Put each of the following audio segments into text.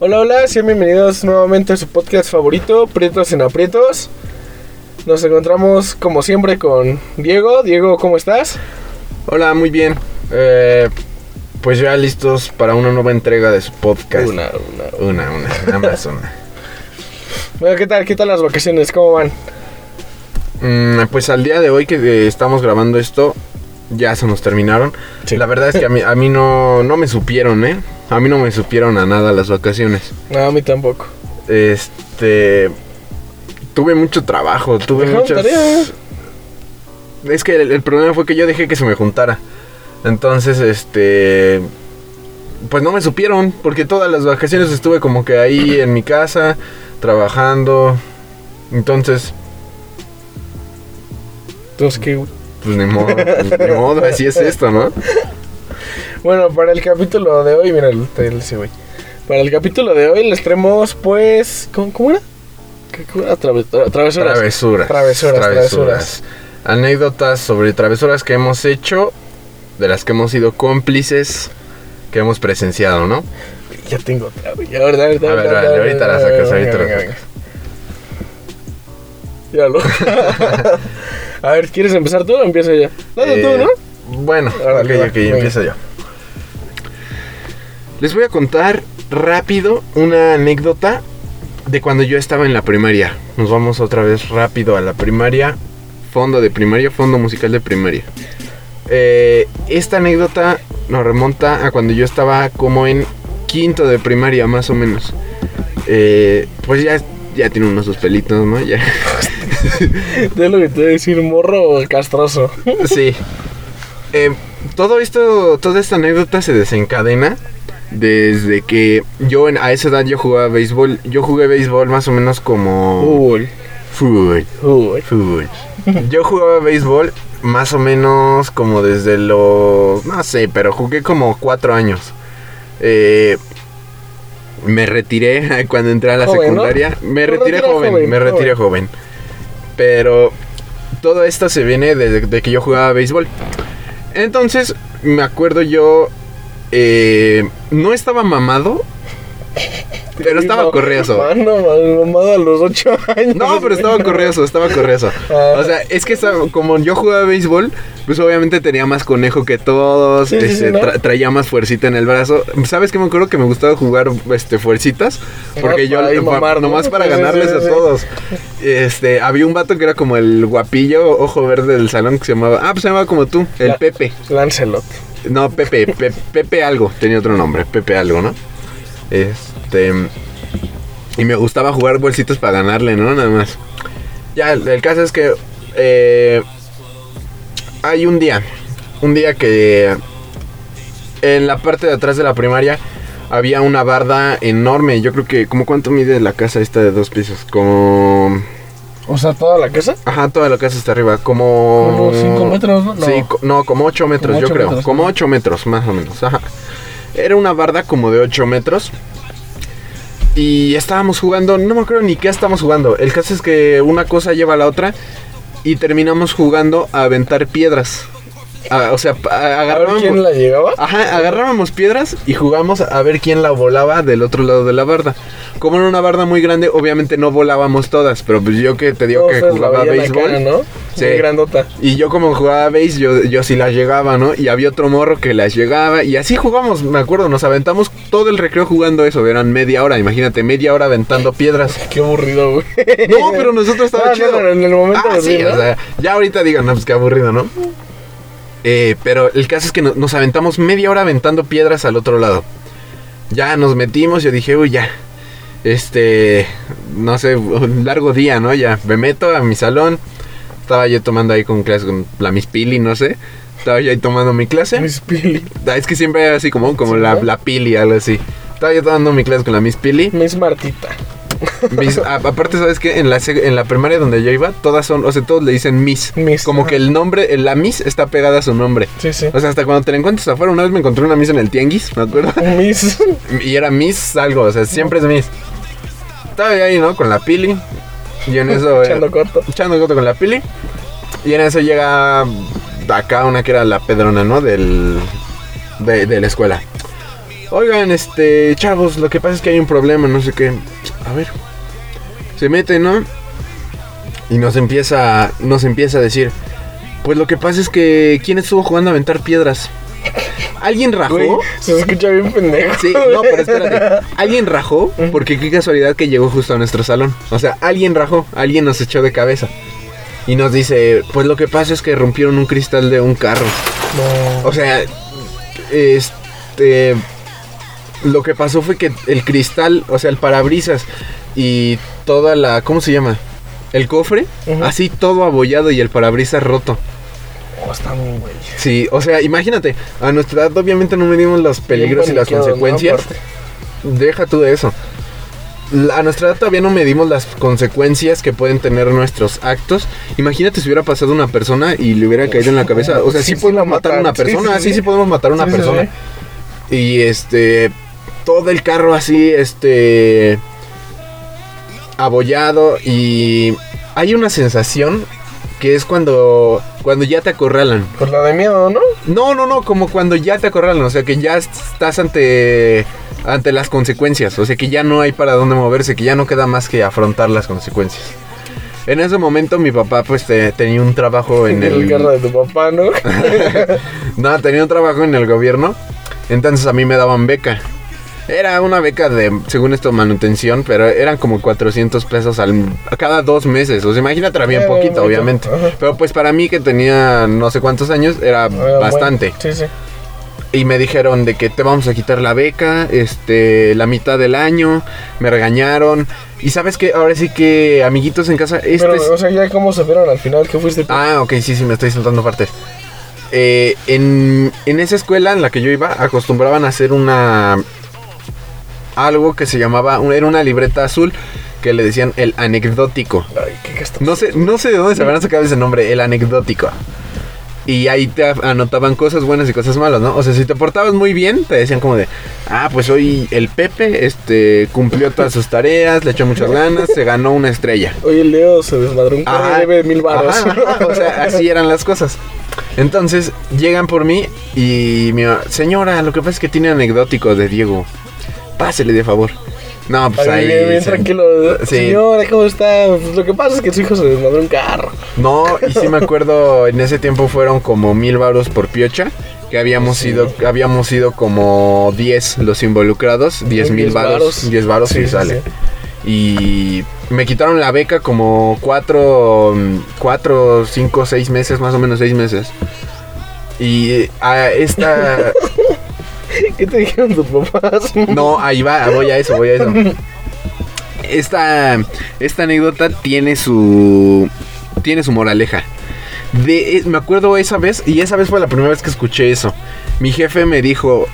Hola, hola, sean bienvenidos nuevamente a su podcast favorito, Prietos en Aprietos. Nos encontramos como siempre con Diego. Diego, ¿cómo estás? Hola, muy bien. Eh, pues ya listos para una nueva entrega de su podcast. Una, una. Una, una, nada más una. Bueno, ¿qué tal? ¿Qué tal las vacaciones? ¿Cómo van? Mm, pues al día de hoy que eh, estamos grabando esto, ya se nos terminaron. Sí. La verdad es que a mí, a mí no, no me supieron, ¿eh? A mí no me supieron a nada las vacaciones. No, a mí tampoco. Este. Tuve mucho trabajo, tuve muchas. tarea. Es que el, el problema fue que yo dejé que se me juntara. Entonces, este. Pues no me supieron, porque todas las vacaciones estuve como que ahí en mi casa, trabajando. Entonces, Entonces, ¿qué? Pues ni modo, pues, ni modo, así es esto, ¿no? Bueno, para el capítulo de hoy, mira, ese güey. Para el capítulo de hoy les traemos, pues. ¿Cómo, cómo era? Traves- tra- travesuras. Travesuras. Travesuras, travesuras. Anécdotas sobre travesuras que hemos hecho, de las que hemos sido cómplices, que hemos presenciado, ¿no? Ya tengo otra, güey. A ver, dale, dale, A ver, dale, dale, ahorita la sacas, venga, ahorita la venga, sacas. venga. Ya lo. A ver, ¿quieres empezar tú o empiezo yo? Dale Eh, tú, ¿no? Bueno, Órale, ok, va, ok, venga. empiezo yo. Les voy a contar rápido una anécdota de cuando yo estaba en la primaria. Nos vamos otra vez rápido a la primaria. Fondo de primaria, fondo musical de primaria. Eh, esta anécdota nos remonta a cuando yo estaba como en quinto de primaria, más o menos. Eh, pues ya, ya tiene unos sus pelitos, ¿no? Ya. De lo que te voy a decir, morro castroso. Sí. Eh, todo esto, toda esta anécdota se desencadena desde que yo en- a esa edad yo jugaba béisbol. Yo jugué béisbol más o menos como fútbol, uy. fútbol. Yo jugaba béisbol más o menos como desde los, no sé, pero jugué como cuatro años. Eh, me retiré cuando entré a la Joven, ¿no? secundaria. Me retiré joven, me retiré joven. Pero todo esto se viene desde de que yo jugaba béisbol. Entonces, me acuerdo yo. eh, no estaba mamado. Pero estaba corrioso. Mano, mamado a los 8 años. No, pero estaba corrioso, estaba corrioso. Ah. O sea, es que estaba- como yo jugaba béisbol, pues obviamente tenía más conejo que todos, Sí, este, sí, ¿no? tra- traía más fuercita en el brazo. ¿Sabes qué me acuerdo que me gustaba jugar este fuercitas? Porque Ah, yo mamar, ¿no? nomás para ganarles a todos. Este, había un vato que era como el guapillo, ojo verde del salón que se llamaba, ah, pues se llamaba como tú, el La- Pepe. Lancelot. No, Pepe, Pe- Pepe algo, tenía otro nombre, Pepe algo, ¿no? Este. Y me gustaba jugar bolsitos para ganarle, ¿no? Nada más. Ya, el, el caso es que. eh, hay un día. Un día que. En la parte de atrás de la primaria. Había una barda enorme. Yo creo que. ¿Cómo cuánto mide la casa esta de dos pisos? Como. O sea, toda la casa. Ajá, toda la casa está arriba. Como. Como cinco metros, ¿no? Sí, no, como 8 metros, Como yo ocho creo. metros, como ¿no? 8 metros, más o menos. Ajá. Era una barda como de 8 metros. Y estábamos jugando, no me acuerdo ni qué estábamos jugando. El caso es que una cosa lleva a la otra. Y terminamos jugando a aventar piedras. O sea, pa- A ver agarrábamos. quién la llegaba. Ajá, agarrábamos piedras y jugamos a ver quién la volaba del otro lado de la barda. Como era una barda muy grande, obviamente no volábamos todas, pero pues yo que te digo que jugaba béisbol. ¿no? Sí. Muy grandota. Y yo como jugaba base, yo, yo sí las llegaba, ¿no? Y había otro morro que las llegaba. Y así jugamos, me acuerdo, nos aventamos todo el recreo jugando eso. Eran media hora, imagínate, media hora aventando piedras. Qué aburrido, güey. No, pero nosotros estaba No, chido. no, no, en el momento Ah, sí, o sea, ya ahorita digan, no, pues qué aburrido, ¿no? Eh, pero el caso es que no- nos aventamos media hora aventando piedras al otro lado. Ya nos metimos, yo dije, uy, ya. Este, no sé, un largo día, ¿no? Ya me meto a mi salón. Estaba yo tomando ahí con clase con la Miss Pili, no sé. Estaba yo ahí tomando mi clase. Miss Pili. Ah, Es que siempre era así como, como Sí, la, la Pili, algo así. Estaba yo tomando mi clase con la Miss Pili. Miss Martita. Mis- a- aparte, ¿sabes qué? En la, en la primaria donde yo iba, todas son, o sea, todos le dicen Miss. Miss, Como que el nombre, la Miss está pegada a su nombre. Sí, sí. O sea, hasta cuando te la encuentras afuera, una vez me encontré una Miss en el tianguis, me acuerdo. Miss. Y era Miss algo, o sea, siempre es Miss. Estaba yo ahí, ¿no? Con la Pili. Y en eso... eh, Echando corto. echando coto con la Pili. Y en eso llega acá una que era la pedrona, ¿no? Del, de, de la escuela. Oigan, este, chavos, lo que pasa es que hay un problema, no sé qué. A ver. Se mete, ¿no? Y nos empieza, nos empieza a decir, pues lo que pasa es que ¿quién estuvo jugando a aventar piedras? ¿Alguien rajó? Güey, se escucha bien pendejo. Sí, no, pero espérate. Alguien rajó porque qué casualidad que llegó justo a nuestro salón. O sea, alguien rajó, alguien nos echó de cabeza. Y nos dice, pues lo que pasa es que rompieron un cristal de un carro. No. O sea, este lo que pasó fue que el cristal, o sea, el parabrisas y toda la ¿cómo se llama? El cofre, así todo abollado y el parabrisas roto. Oh, está muy güey. Sí, o sea, imagínate, a nuestra edad obviamente no medimos los peligros y las consecuencias. Deja tú de eso. A nuestra edad todavía no medimos las consecuencias que pueden tener nuestros actos. Imagínate si hubiera pasado una persona y le hubiera caído en la cabeza. O sea, sí, podemos matar a una persona. sí, Sí, podemos matar a una persona. Y este. Todo el carro así, este. Abollado. Y. Hay una sensación que es cuando. Cuando ya te acorralan. Pues la de miedo, ¿no? No, no, no, como cuando ya te acorralan, o sea que ya estás ante ante las consecuencias, o sea que ya no hay para dónde moverse, que ya no queda más que afrontar las consecuencias. En ese momento mi papá pues te- tenía un trabajo en el el carro de tu papá, ¿no? No, tenía un trabajo en el gobierno, entonces a mí me daban beca. Era una beca de, según esto, manutención, pero eran como 400 pesos al, a cada dos meses. O sea, imagínate, era bien poquito, obviamente. ajá. Pero pues para mí que tenía no sé cuántos años, era bastante. bueno, Sí, sí. Y me dijeron de que te vamos a quitar la beca, este, la mitad del año. Me regañaron. Y sabes que ahora sí que, amiguitos en casa, este Pero, es- o sea, ya cómo se vieron al final que fuiste tú. Ah, ok, sí, sí, me estoy saltando partes. Eh, en, en esa escuela en la que yo iba, acostumbraban a hacer una. Algo que se llamaba. Era una libreta azul que le decían el anecdótico. Ay, qué. No sé, no sé de dónde se habrán sacado ese nombre, el anecdótico. Y ahí te anotaban cosas buenas y cosas malas, ¿no? O sea, si te portabas muy bien, te decían como de, ah, pues hoy el Pepe, este, cumplió todas sus tareas, le echó muchas ganas, se ganó una estrella. Oye, el Leo se desmadró un carro debe mil baros. Ajá, ajá, o sea, así eran las cosas. Entonces, llegan por mí y mi señora, lo que pasa es que tiene anecdótico de Diego. Pásele de favor. No, pues Ay, ahí. bien, bien se- tranquilo. Sí. Señora, ¿cómo está? Pues lo que pasa es que su hijo se desmadró un carro. No, y sí me acuerdo, en ese tiempo fueron como mil varos por piocha. Que habíamos Sí. sido, habíamos sido como 10 los involucrados, 10 mil 10 varos, varos. 10 varos Sí, sí, sale. Y me quitaron la beca como 4, 4, 5, 6 meses, más o menos 6 meses. Y a esta... ¿Qué te dijeron tus papás? No, ahí va, voy a eso, voy a eso. Esta, esta anécdota tiene su, tiene su moraleja. De, eh, me acuerdo esa vez, y esa vez fue la primera vez que escuché eso. Mi jefe me dijo,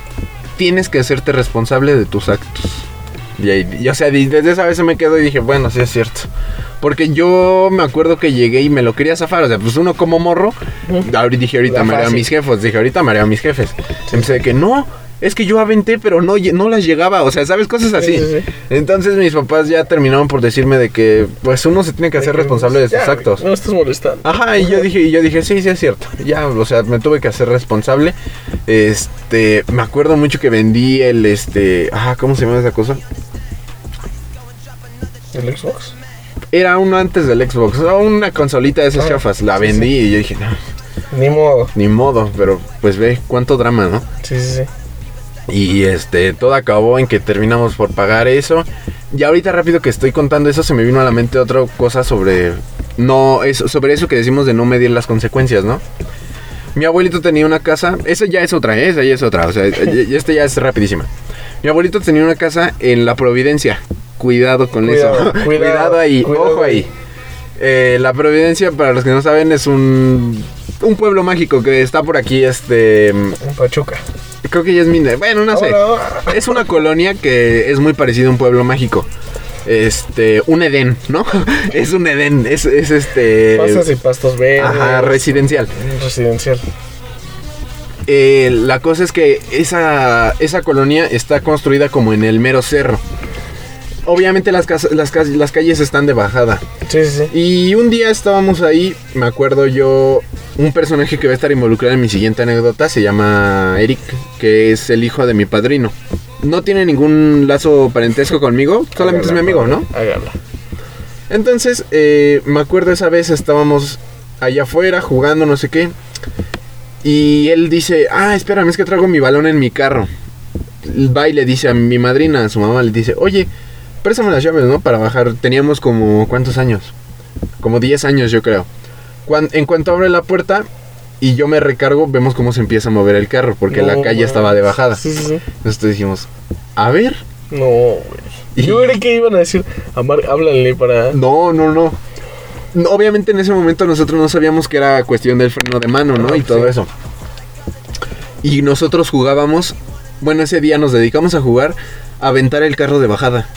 tienes que hacerte responsable de tus actos. Y, ahí, y, o sea, desde esa vez se me quedó y dije, bueno, sí es cierto. Porque yo me acuerdo que llegué y me lo quería zafar. O sea, pues uno como morro. Ahorita dije, ahorita mareo a mis jefes. Dije, ahorita mareo a mis jefes. Empecé de que no, es que yo aventé, pero no, no las llegaba. O sea, ¿sabes? Cosas así. Sí, sí, sí. Entonces mis papás ya terminaron por decirme de que, pues uno se tiene que hacer responsable de sus Ya, actos. No estás molestando. Ajá, y yo dije, y yo dije, sí, sí es cierto. Ya, o sea, me tuve que hacer responsable. Este, me acuerdo mucho que vendí el, este, ah, ¿cómo se llama esa cosa? ¿El Xbox? Era uno antes del Xbox, una consolita de esas Ah, chafas. La vendí y yo dije, no, Ni modo. ni modo, pero pues ve cuánto drama, ¿no? Sí, sí, sí. Y este, todo acabó en que terminamos por pagar eso. Y ahorita rápido que estoy contando eso, se me vino a la mente otra cosa sobre. No, eso, sobre eso que decimos de no medir las consecuencias, ¿no? Mi abuelito tenía una casa. Esa ya es otra, ¿eh? Esa ya es otra. O sea, esta ya es rapidísima. Mi abuelito tenía una casa en la Providencia. Cuidado con Cuidado, eso. cuidado, Cuidado ahí, cuidado ojo ahí. ahí. Eh, la Providencia, para los que no saben, es un, un pueblo mágico que está por aquí, este... En Pachuca. Creo que ya es Minde. Bueno, no sé. Es una colonia que es muy parecida a un pueblo mágico. Este, un Edén, ¿no? Es un Edén, es, es este... Pastas y pastos verdes. Ajá, residencial. Residencial. Eh, la cosa es que esa, esa colonia está construida como en el mero cerro. Obviamente las, casas- las, las calles están de bajada. Sí, sí, sí. Y un día estábamos ahí, me acuerdo yo, un personaje que va a estar involucrado en mi siguiente anécdota se llama Eric, que es el hijo de mi padrino. no tiene ningún lazo parentesco conmigo, solamente es mi amigo, ¿no? Hágala. Entonces, eh, me acuerdo esa vez estábamos allá afuera jugando, no sé qué. Y él dice, ah, espérame, es que traigo mi balón en mi carro. Va y le dice a mi madrina, a su mamá, le dice, oye, préstame las llaves, ¿no? Para bajar. Teníamos como, ¿cuántos años? Como 10 años, yo creo. Cuan- en cuanto abre la puerta y yo me recargo, vemos cómo se empieza a mover el carro, porque la calle estaba de bajada. Sí, sí, sí. Entonces dijimos, a ver. No, güey. Y- Yo creí que iban a decir, Amar, háblale para. No, no, no. No, Obviamente en ese momento nosotros no sabíamos que era cuestión del freno de mano, ¿no? Ah, y todo sí. eso. Y nosotros jugábamos, bueno, ese día nos dedicamos a jugar a aventar el carro de bajada.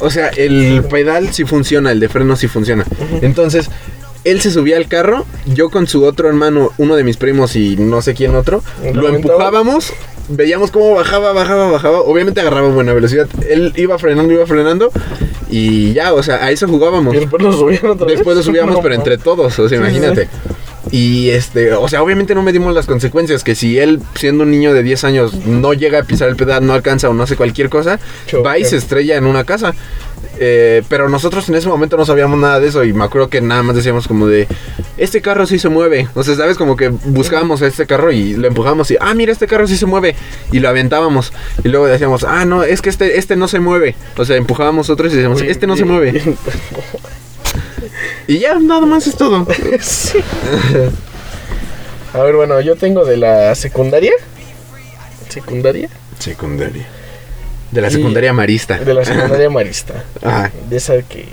O sea, el pedal sí funciona, el de freno sí funciona. Entonces, él se subía al carro, yo con su otro hermano, uno de mis primos y no sé quién otro, ¿Lo empujábamos, veíamos cómo bajaba, bajaba, bajaba. Obviamente agarraba buena velocidad. Él iba frenando, iba frenando y ya, o sea, a eso jugábamos. Y después lo otra vez. Después lo subíamos, No, pero entre todos, o sea, Sí, sí, imagínate. Y este, o sea, obviamente no medimos las consecuencias, que si él, siendo un niño de 10 años, no llega a pisar el pedal, no alcanza o no hace cualquier cosa, Choque. va y se estrella en una casa. Eh, pero nosotros en ese momento no sabíamos nada de eso y me acuerdo que nada más decíamos como de, este carro sí se mueve. O sea, ¿sabes? Como que buscábamos a este carro y lo empujamos y, ah, mira, este carro sí se mueve. Y lo aventábamos. Y luego decíamos, ah, no, es que este, este no se mueve. O sea, empujábamos otros y decíamos, este no se mueve. Y ya, nada más es todo. Sí. A ver, bueno, yo tengo de la secundaria. ¿Secundaria? Secundaria. De la Y- secundaria marista. De la secundaria marista. Ajá. De esa que.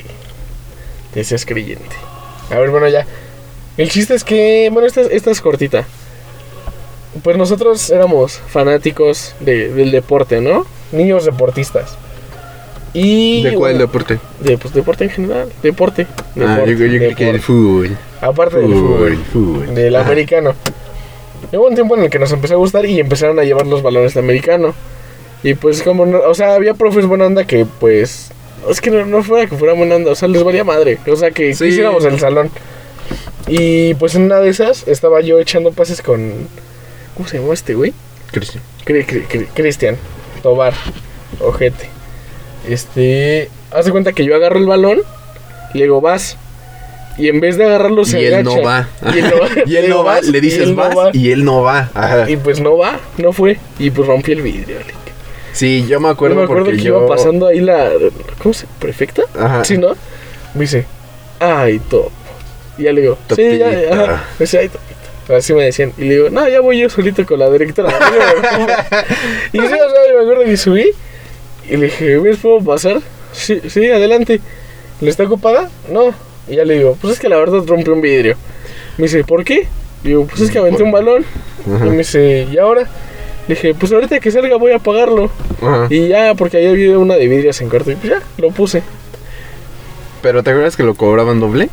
que seas creyente. A ver, bueno, ya. El chiste es que. Bueno, esta, esta es cortita. Pues nosotros éramos fanáticos de- del deporte, ¿no? Niños deportistas. Y. ¿De cuál bueno, deporte? De, pues, deporte en general. Deporte. Ah, yo, deporte, yo creí que el fútbol. Aparte del Fútbol. Del Ajá. americano. Hubo un tiempo en el que nos empezó a gustar y empezaron a llevar los balones de americano. Y pues como no, o sea, había profes buena onda que pues es que no, no fuera que fuera buena onda, o sea, les valía madre, o sea, que Sí. quisiéramos el salón. Y pues en una de esas estaba yo echando pases con ¿cómo se llamó este güey? Cristian. Cri- cri- cri- Cristian Tobar, ojete. Este, haz de cuenta que yo agarro el balón, le digo, "Vas." Y en vez de agarrarlo se Y él no agacha. va. Y él no va. Y él Le no va. "Vas", Le dices él no vas va. y él no va. Ajá. Y pues no va, no fue. Y pues rompí el vidrio. le- Sí, yo me Yo acuerdo me acuerdo porque que yo... iba pasando ahí la. ¿Cómo se ¿Prefecta? Ajá. Sí, ¿no? Me dice, ay, top. Y ya le digo, sí, ya, Topita. ajá. Me dice, ay, topita. Así me decían. Y le digo, no, ya voy yo solito con la directora. y sí, o sea, me acuerdo que subí. Y le dije, ¿ves, puedo pasar? Sí, sí, adelante. ¿Le está ocupada? No. Y ya le digo, pues es que la verdad rompió un vidrio. Me dice, ¿por qué? Le digo, pues es que aventé un balón. Ajá. Y me dice, ¿y ahora? Le dije, pues ahorita que salga voy a apagarlo. Ajá. Y ya, porque ahí había una de vidrios en cuarto. Y pues ya, lo puse. Pero ¿te acuerdas que lo cobraban doble?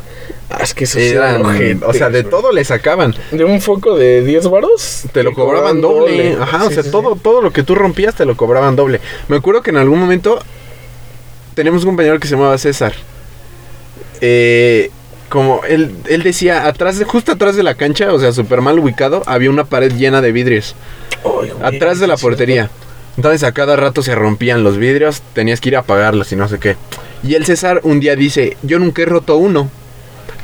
Ah, es que eso Eran, o sea, de todo le sacaban. De un foco de 10 varos. Te lo cobraban doble. Ajá, o sea, sí, todo, sí. todo lo que tú rompías te lo cobraban doble. Me acuerdo que en algún momento tenemos un compañero que se llamaba César. Eh, como él, él decía, atrás de, justo atrás de la cancha, o sea, súper mal ubicado, había una pared llena de vidrios. Güey, Atrás de la portería. Entonces a cada rato se rompían los vidrios, tenías que ir a apagarlos y no sé qué. Y el César un día dice, yo nunca he roto uno.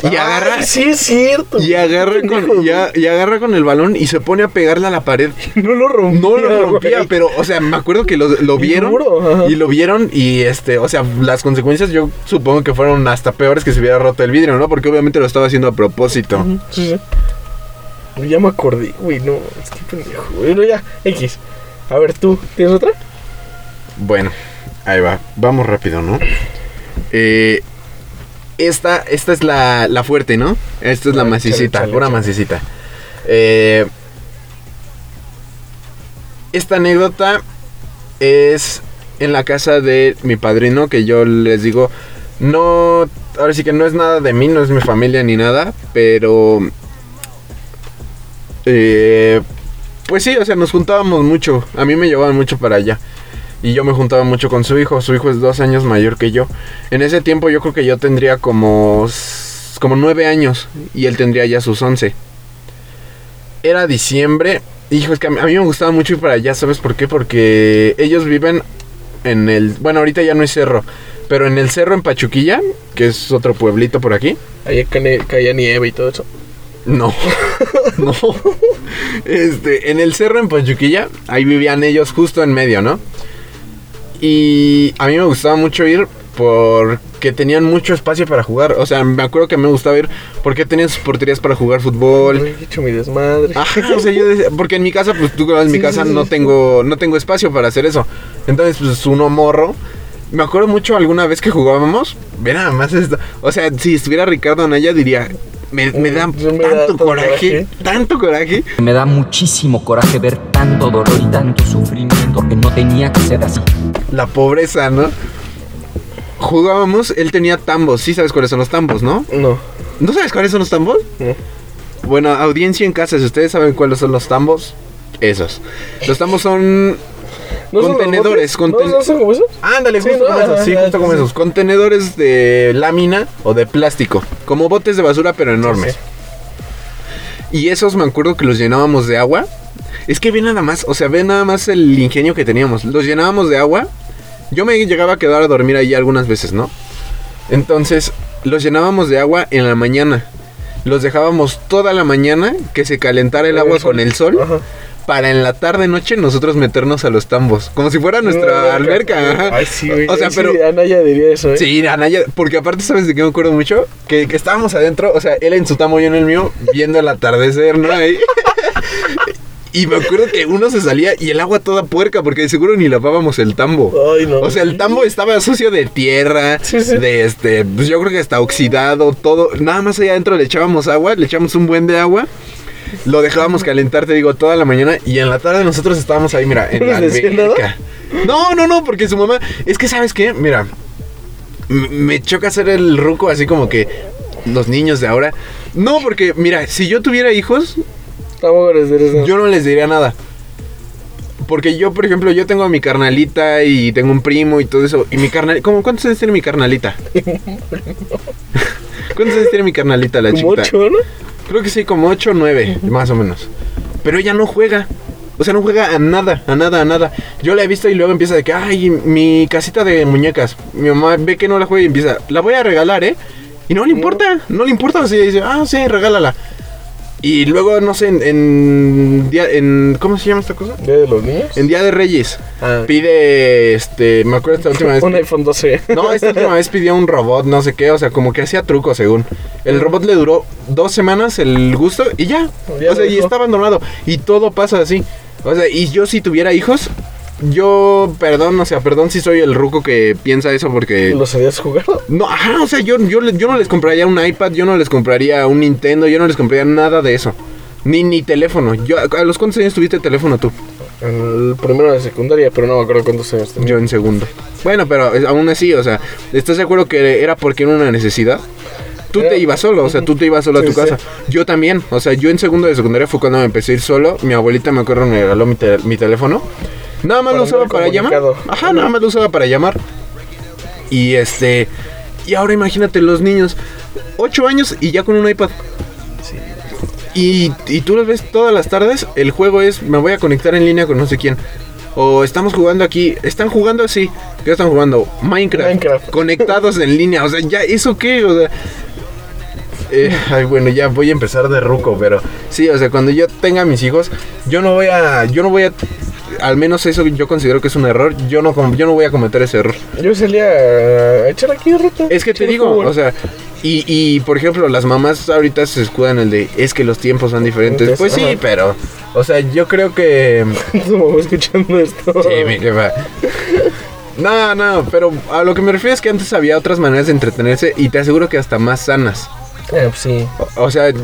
Y Ay, agarra, Sí, es cierto. y agarra con, y, a- y agarra con el balón y se pone a pegarle a la pared. No lo rompía. No lo rompía, güey. pero, o sea, me acuerdo que lo, lo vieron. duro. Y lo vieron y, este, o sea, las consecuencias yo supongo que fueron hasta peores que si hubiera roto el vidrio, ¿no? Porque obviamente lo estaba haciendo a propósito. Sí, Ya me acordé, güey, no, es que pendejo. Bueno, ya, X. A ver, tú, ¿tienes otra? Bueno, ahí va. Vamos rápido, ¿no? Eh, esta, esta es la, la fuerte, ¿no? Esta es la A ver, macicita, chale, chale, pura chale. macicita. Eh, esta anécdota es en la casa de mi padrino, que yo les digo, no, ahora sí que no es nada de mí, no es mi familia ni nada, pero... eh, pues sí, o sea, nos juntábamos mucho, a mí me llevaban mucho para allá. Y yo me juntaba mucho con su hijo. Su hijo es dos años mayor que yo. En ese tiempo yo creo que yo tendría como, como nueve años. Y él tendría ya sus once. Era diciembre. Hijo, es que a mí, a mí me gustaba mucho ir para allá, ¿sabes por qué? Porque ellos viven en el... Bueno, ahorita ya no hay cerro, pero en el cerro en Pachuquilla, que es otro pueblito por aquí. Ahí caía nieve y todo eso. No, no. Este, en el cerro en Pachuquilla, ahí vivían ellos justo en medio, ¿no? Y a mí me gustaba mucho ir porque tenían mucho espacio para jugar. O sea, me acuerdo que me gustaba ir porque tenían sus porterías para jugar fútbol. He hecho mi desmadre. Ajá, o sea, yo decía, porque en mi casa, pues tú en mi casa sí, sí. no tengo, no tengo espacio para hacer eso. Entonces, pues uno morro. Me acuerdo mucho alguna vez que jugábamos. Ve nada más esto. O sea, si estuviera Ricardo Anaya, diría. Me, me da Me da tanto tanto coraje, coraje. tanto coraje. Me da muchísimo coraje ver tanto dolor y tanto sufrimiento que no tenía que ser así. La pobreza, ¿no? Jugábamos, él tenía tambos. Sí sabes cuáles son los tambos, ¿no? No, ¿No sabes cuáles son los tambos? no. Bueno, audiencia en casa, si ustedes saben cuáles son los tambos, esos. Los tambos son ¿No son Contenedores, botes? conten- ¿No, no son como esos? Ándale, Sí, justo no, como esos, sí, justo como sí. esos. Contenedores de lámina o de plástico. Como botes de basura, pero enormes. Y esos me acuerdo que los llenábamos de agua. Es que ve nada más, o sea, ve nada más el ingenio que teníamos. Los llenábamos de agua. Yo me llegaba a quedar a dormir ahí algunas veces, ¿no? Entonces, los llenábamos de agua en la mañana. Los dejábamos toda la mañana que se calentara el agua con el sol. Ajá. Para en la tarde noche nosotros meternos a los tambos. Como si fuera nuestra alberca. ajá. Ay, sí, güey. O sea, Sí, pero... Anaya diría eso, ¿eh? Sí, Anaya, porque aparte, ¿sabes de qué me acuerdo mucho? Que, que estábamos adentro, o sea, él en su tamo, yo en el mío, viendo el atardecer, ¿no? Ahí. Y me acuerdo que uno se salía y el agua toda puerca, porque de seguro ni lavábamos el tambo. Ay, no. O sea, el tambo estaba sucio de tierra, Sí, sí. de este, pues yo creo que está oxidado, todo. Nada más allá adentro le echábamos agua, le echamos un buen de agua. Lo dejábamos calentar, te digo, toda la mañana. Y en la tarde nosotros estábamos ahí, mira, en ¿No la alberca. No, no, no, porque su mamá. Es que, ¿sabes qué? Mira, me choca hacer el ruco así como que los niños de ahora. No, porque, mira, si yo tuviera hijos, Tampoco les diré eso. yo no les diría nada. Porque yo, por ejemplo, yo tengo a mi carnalita y tengo un primo y todo eso. Y mi carnalita. ¿cómo, ¿Cuántos años tiene mi carnalita? ¿Cuántos años tiene mi carnalita, la Como chiquita? ocho, ¿no? Creo que sí, como 8 o 9, más o menos. Pero ella no juega. O sea, no juega a nada, a nada, a nada. Yo la he visto y luego empieza de que, ay, mi casita de muñecas. Mi mamá ve que no la juega y empieza, la voy a regalar, ¿eh? Y no le importa, no le importa. Así dice, ah, sí, regálala. Y luego, no sé, en, en día, en, ¿cómo se llama esta cosa? ¿Día de los niños? En Día de Reyes. Ah. Pide, este, me acuerdo esta última vez. Un iPhone 12. No, esta última vez pidió un robot, no sé qué, o sea, como que hacía truco según. El robot le duró dos semanas el gusto y ya. Ya o sea, y está abandonado. Y todo pasa así. O sea, y yo si tuviera hijos, yo, perdón, o sea, perdón si soy el ruco que piensa eso porque... ¿Los habías jugado? No, ajá, o sea, yo, yo, yo no les compraría un iPad, yo no les compraría un Nintendo, yo no les compraría nada de eso. Ni, ni teléfono. Yo, ¿A los cuántos años tuviste teléfono tú? En el primero de secundaria, pero no me acuerdo cuántos años tenía. Yo en segundo. Bueno, pero eh, aún así, o sea, ¿estás de acuerdo que era porque era una necesidad? Tú te ibas solo, o sea, tú te ibas solo a tu sí. casa. Yo también, o sea, yo en segundo de secundaria fue cuando me empecé a ir solo. Mi abuelita me acuerdo me regaló mi, te- mi teléfono. Nada más lo usaba para llamar. Ajá, nada más lo usaba para llamar. Y este. Y ahora imagínate los niños, 8 años y ya con un iPad. Y, y tú los ves todas las tardes, el juego es, me voy a conectar en línea con no sé quién. O estamos jugando aquí, están jugando así, ¿qué están jugando? Minecraft. Minecraft. Conectados en línea, o sea, ya, ¿eso qué? O sea... eh, ay, bueno, ya voy a empezar de ruco, pero sí, o sea, cuando yo tenga mis hijos, yo no voy a, yo no voy a, al menos eso yo considero que es un error, yo no, yo no voy a cometer ese error. Yo salía a echar aquí rato. Es que te digo, fútbol. o sea, y, y por ejemplo, las mamás ahorita se escudan el de, es que los tiempos son diferentes. Entonces, Pues sí, pero, o sea, yo creo que... Mamá escuchando esto. Sí, mi jefa. No, no, pero a lo que me refiero es que antes había otras maneras de entretenerse y te aseguro que hasta más sanas. Eh, pues sí. O, o sea, eh,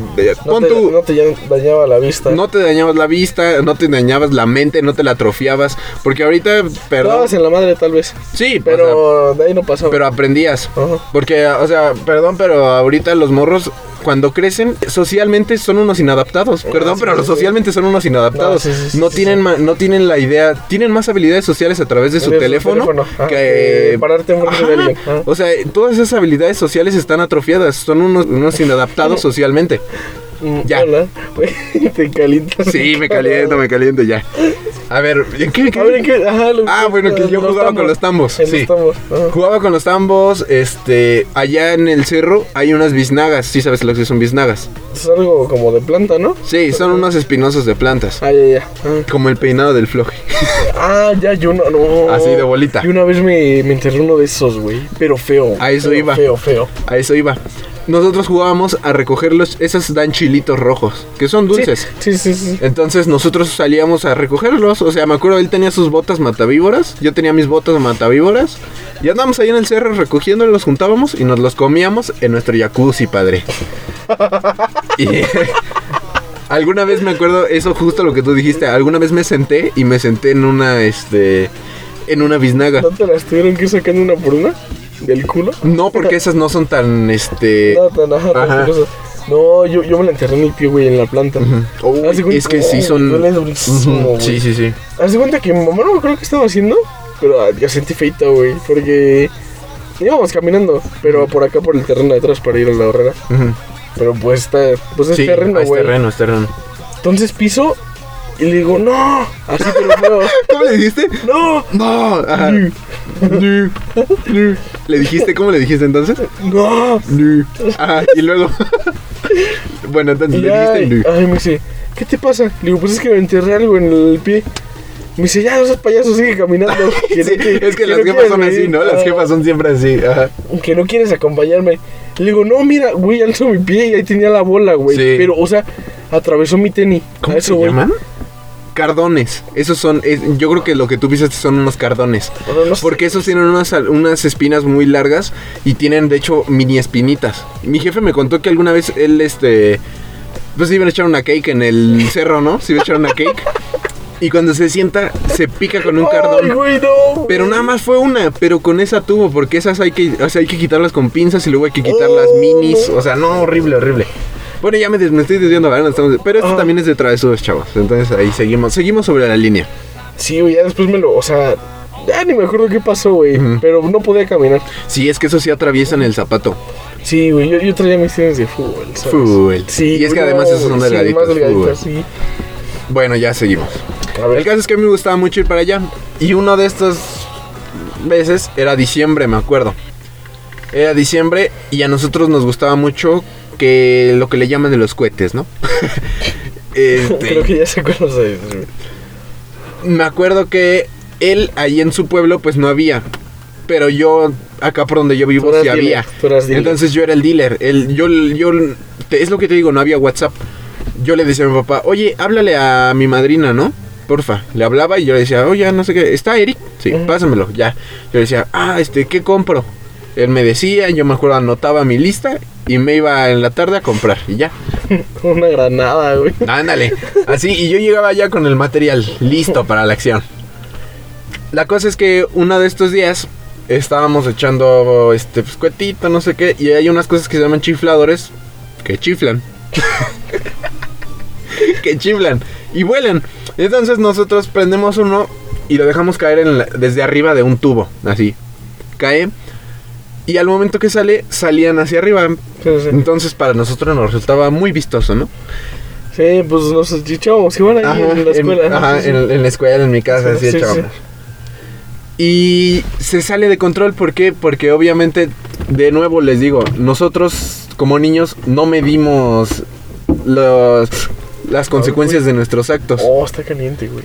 No pon te, tú, no te dañaba la vista. no te dañabas la vista, no te dañabas la mente, no te la atrofiabas, porque ahorita, perdón, Estabas en la madre tal vez. sí, Pero pero, de ahí no pasó. pero aprendías. Porque, o sea, perdón, pero ahorita los morros, cuando crecen, socialmente son unos inadaptados. Perdón, Ah, sí, pero sí, los socialmente son unos inadaptados. No, no tienen no tienen la idea, tienen más habilidades sociales a través de su De su teléfono, ajá, que pararte de alguien, ajá. O sea, todas esas habilidades sociales están atrofiadas, son unos, unos inadaptados socialmente. Mm, Ya. Hola. Te calientas. Sí, me caliento, me caliento ya. A ver, ¿en qué me A quedé? ver, ¿en qué? Ajá, lo- Ah, bueno, que yo jugaba con los tambos, En sí. los tambos. Jugaba con los tambos, este, allá en el cerro hay unas biznagas, sí sabes lo que son biznagas. Es algo como de planta, ¿no? Sí, son unos espinosos de plantas, Ah, ya, ya. Ah. como el peinado del floje. Ah, ya, yo no, no. Así de bolita. Y una vez me, me enterré uno de esos, güey. Pero feo. A eso feo, iba. Feo, feo. A eso iba. Nosotros jugábamos a recogerlos, esos dan chilitos rojos, que son dulces. Sí, sí, sí. sí. Entonces nosotros salíamos a recogerlos, o sea, me acuerdo, él tenía sus botas matavíboras, yo tenía mis botas matavíboras, y andábamos ahí en el cerro recogiéndolos, los juntábamos y nos los comíamos en nuestro jacuzzi, padre. y alguna vez me acuerdo, eso justo lo que tú dijiste, alguna vez me senté y me senté en una, este, en una biznaga. ¿No te las tuvieron que sacar una por una? ¿Del culo? No, porque esas no son tan, este... No, tan, ajá, tan Ajá. No, yo, yo me la enterré en el pie, güey, en la planta. Uy, Haz de cuenta- es que sí Oh, son... duele durísimo, Ujú, güey. Sí, sí, sí. Haz de cuenta que mamá no me acuerdo qué estaba haciendo, pero ah, yo sentí feito, güey, porque íbamos caminando, pero por acá por el terreno de atrás para ir a la horrera. Ujú. Pero pues está, pues es Sí, terreno, es güey. terreno, es terreno. Entonces piso y le digo, no, así pero feo. ¿Cómo le dijiste? No, No. ajá. ¿Le dijiste cómo le dijiste entonces? no. Ajá, y luego. bueno, entonces le dijiste. "Nu". ay, me dice, ¿qué te pasa? Le digo, pues es que me enterré algo en el pie. Me dice, ya, no seas payaso, sigue caminando. Que Sí, no que- es que que las no jefas son así. ¿no? Las Ah, jefas son siempre así. Ajá. Que no quieres acompañarme. Le digo, no, mira, güey, alzo mi pie y ahí tenía la bola, güey. Sí. Pero, o sea, atravesó mi tenis. ¿Cómo A eso, se güey. Cardones. Esos son. es- yo creo que lo que tú pisaste son unos cardones. No, no sé. Porque esos tienen unas, unas espinas muy largas y tienen, de hecho, mini espinitas. Mi jefe me contó que alguna vez él, este. Pues iba a echar una cake en el cerro, ¿no? Se iba a echar una cake. Y cuando se sienta, se pica con un Ay, cardón. güey, no. Pero nada más fue una, pero con esa tuvo, porque esas hay que, o sea, hay que quitarlas con pinzas y luego hay que quitar las Oh, minis. O sea, no, horrible, horrible. Bueno, ya me, des- me estoy desviando, ¿verdad? No estamos- pero esto también es de travesuras, chavos. Entonces ahí seguimos, seguimos sobre la línea. Sí, güey, ya después me lo, o sea, ya ni me acuerdo qué pasó, güey. Ujú. Pero no podía caminar. Sí, es que eso sí atraviesan el zapato. Sí, güey, yo, yo traía mis tenis de fútbol, ¿sabes? Fútbol. Sí, Y es que güey, además no, esos son delgaditos, Sí, más delgaditos, sí. Bueno, ya seguimos. A El ver, caso es que a mí me gustaba mucho ir para allá. Y una de estas veces era diciembre, me acuerdo. Era diciembre y a nosotros nos gustaba mucho que lo que le llaman de los cohetes, ¿no? Este, creo que ya se... me acuerdo que él ahí en su pueblo pues no había. Pero yo acá por donde yo vivo sí dealer, había. Entonces yo era el dealer. El, yo, yo, te- es lo que te digo, no había WhatsApp. Yo le decía a mi papá, oye, háblale a mi madrina, ¿no? Porfa. Le hablaba y yo le decía, oye, no sé qué, ¿está Eric? Sí, pásamelo, ya. Yo le decía, ah, este, ¿qué compro? Él me decía, yo me acuerdo, anotaba mi lista y me iba en la tarde a comprar y ya. Una granada, güey. Ándale. Así, y yo llegaba ya con el material listo para la acción. La cosa es que uno de estos días estábamos echando este pues, cuetito, no sé qué, y hay unas cosas que se llaman chifladores que chiflan. que chiflan y vuelan. Entonces nosotros prendemos uno y lo dejamos caer en la- desde arriba de un tubo, así. Cae. Y al momento que sale, salían hacia arriba. Sí, sí. Entonces para nosotros nos resultaba muy vistoso, ¿no? Sí, pues nos echábamos igual ahí Ajá, en la escuela. En, ajá, Sí, en, en la escuela, en mi casa, Sí, así sí, echábamos. Y se sale de control, ¿por qué? Porque obviamente, de nuevo les digo, nosotros como niños no medimos los, las consecuencias de nuestros actos. Oh, está caliente, güey.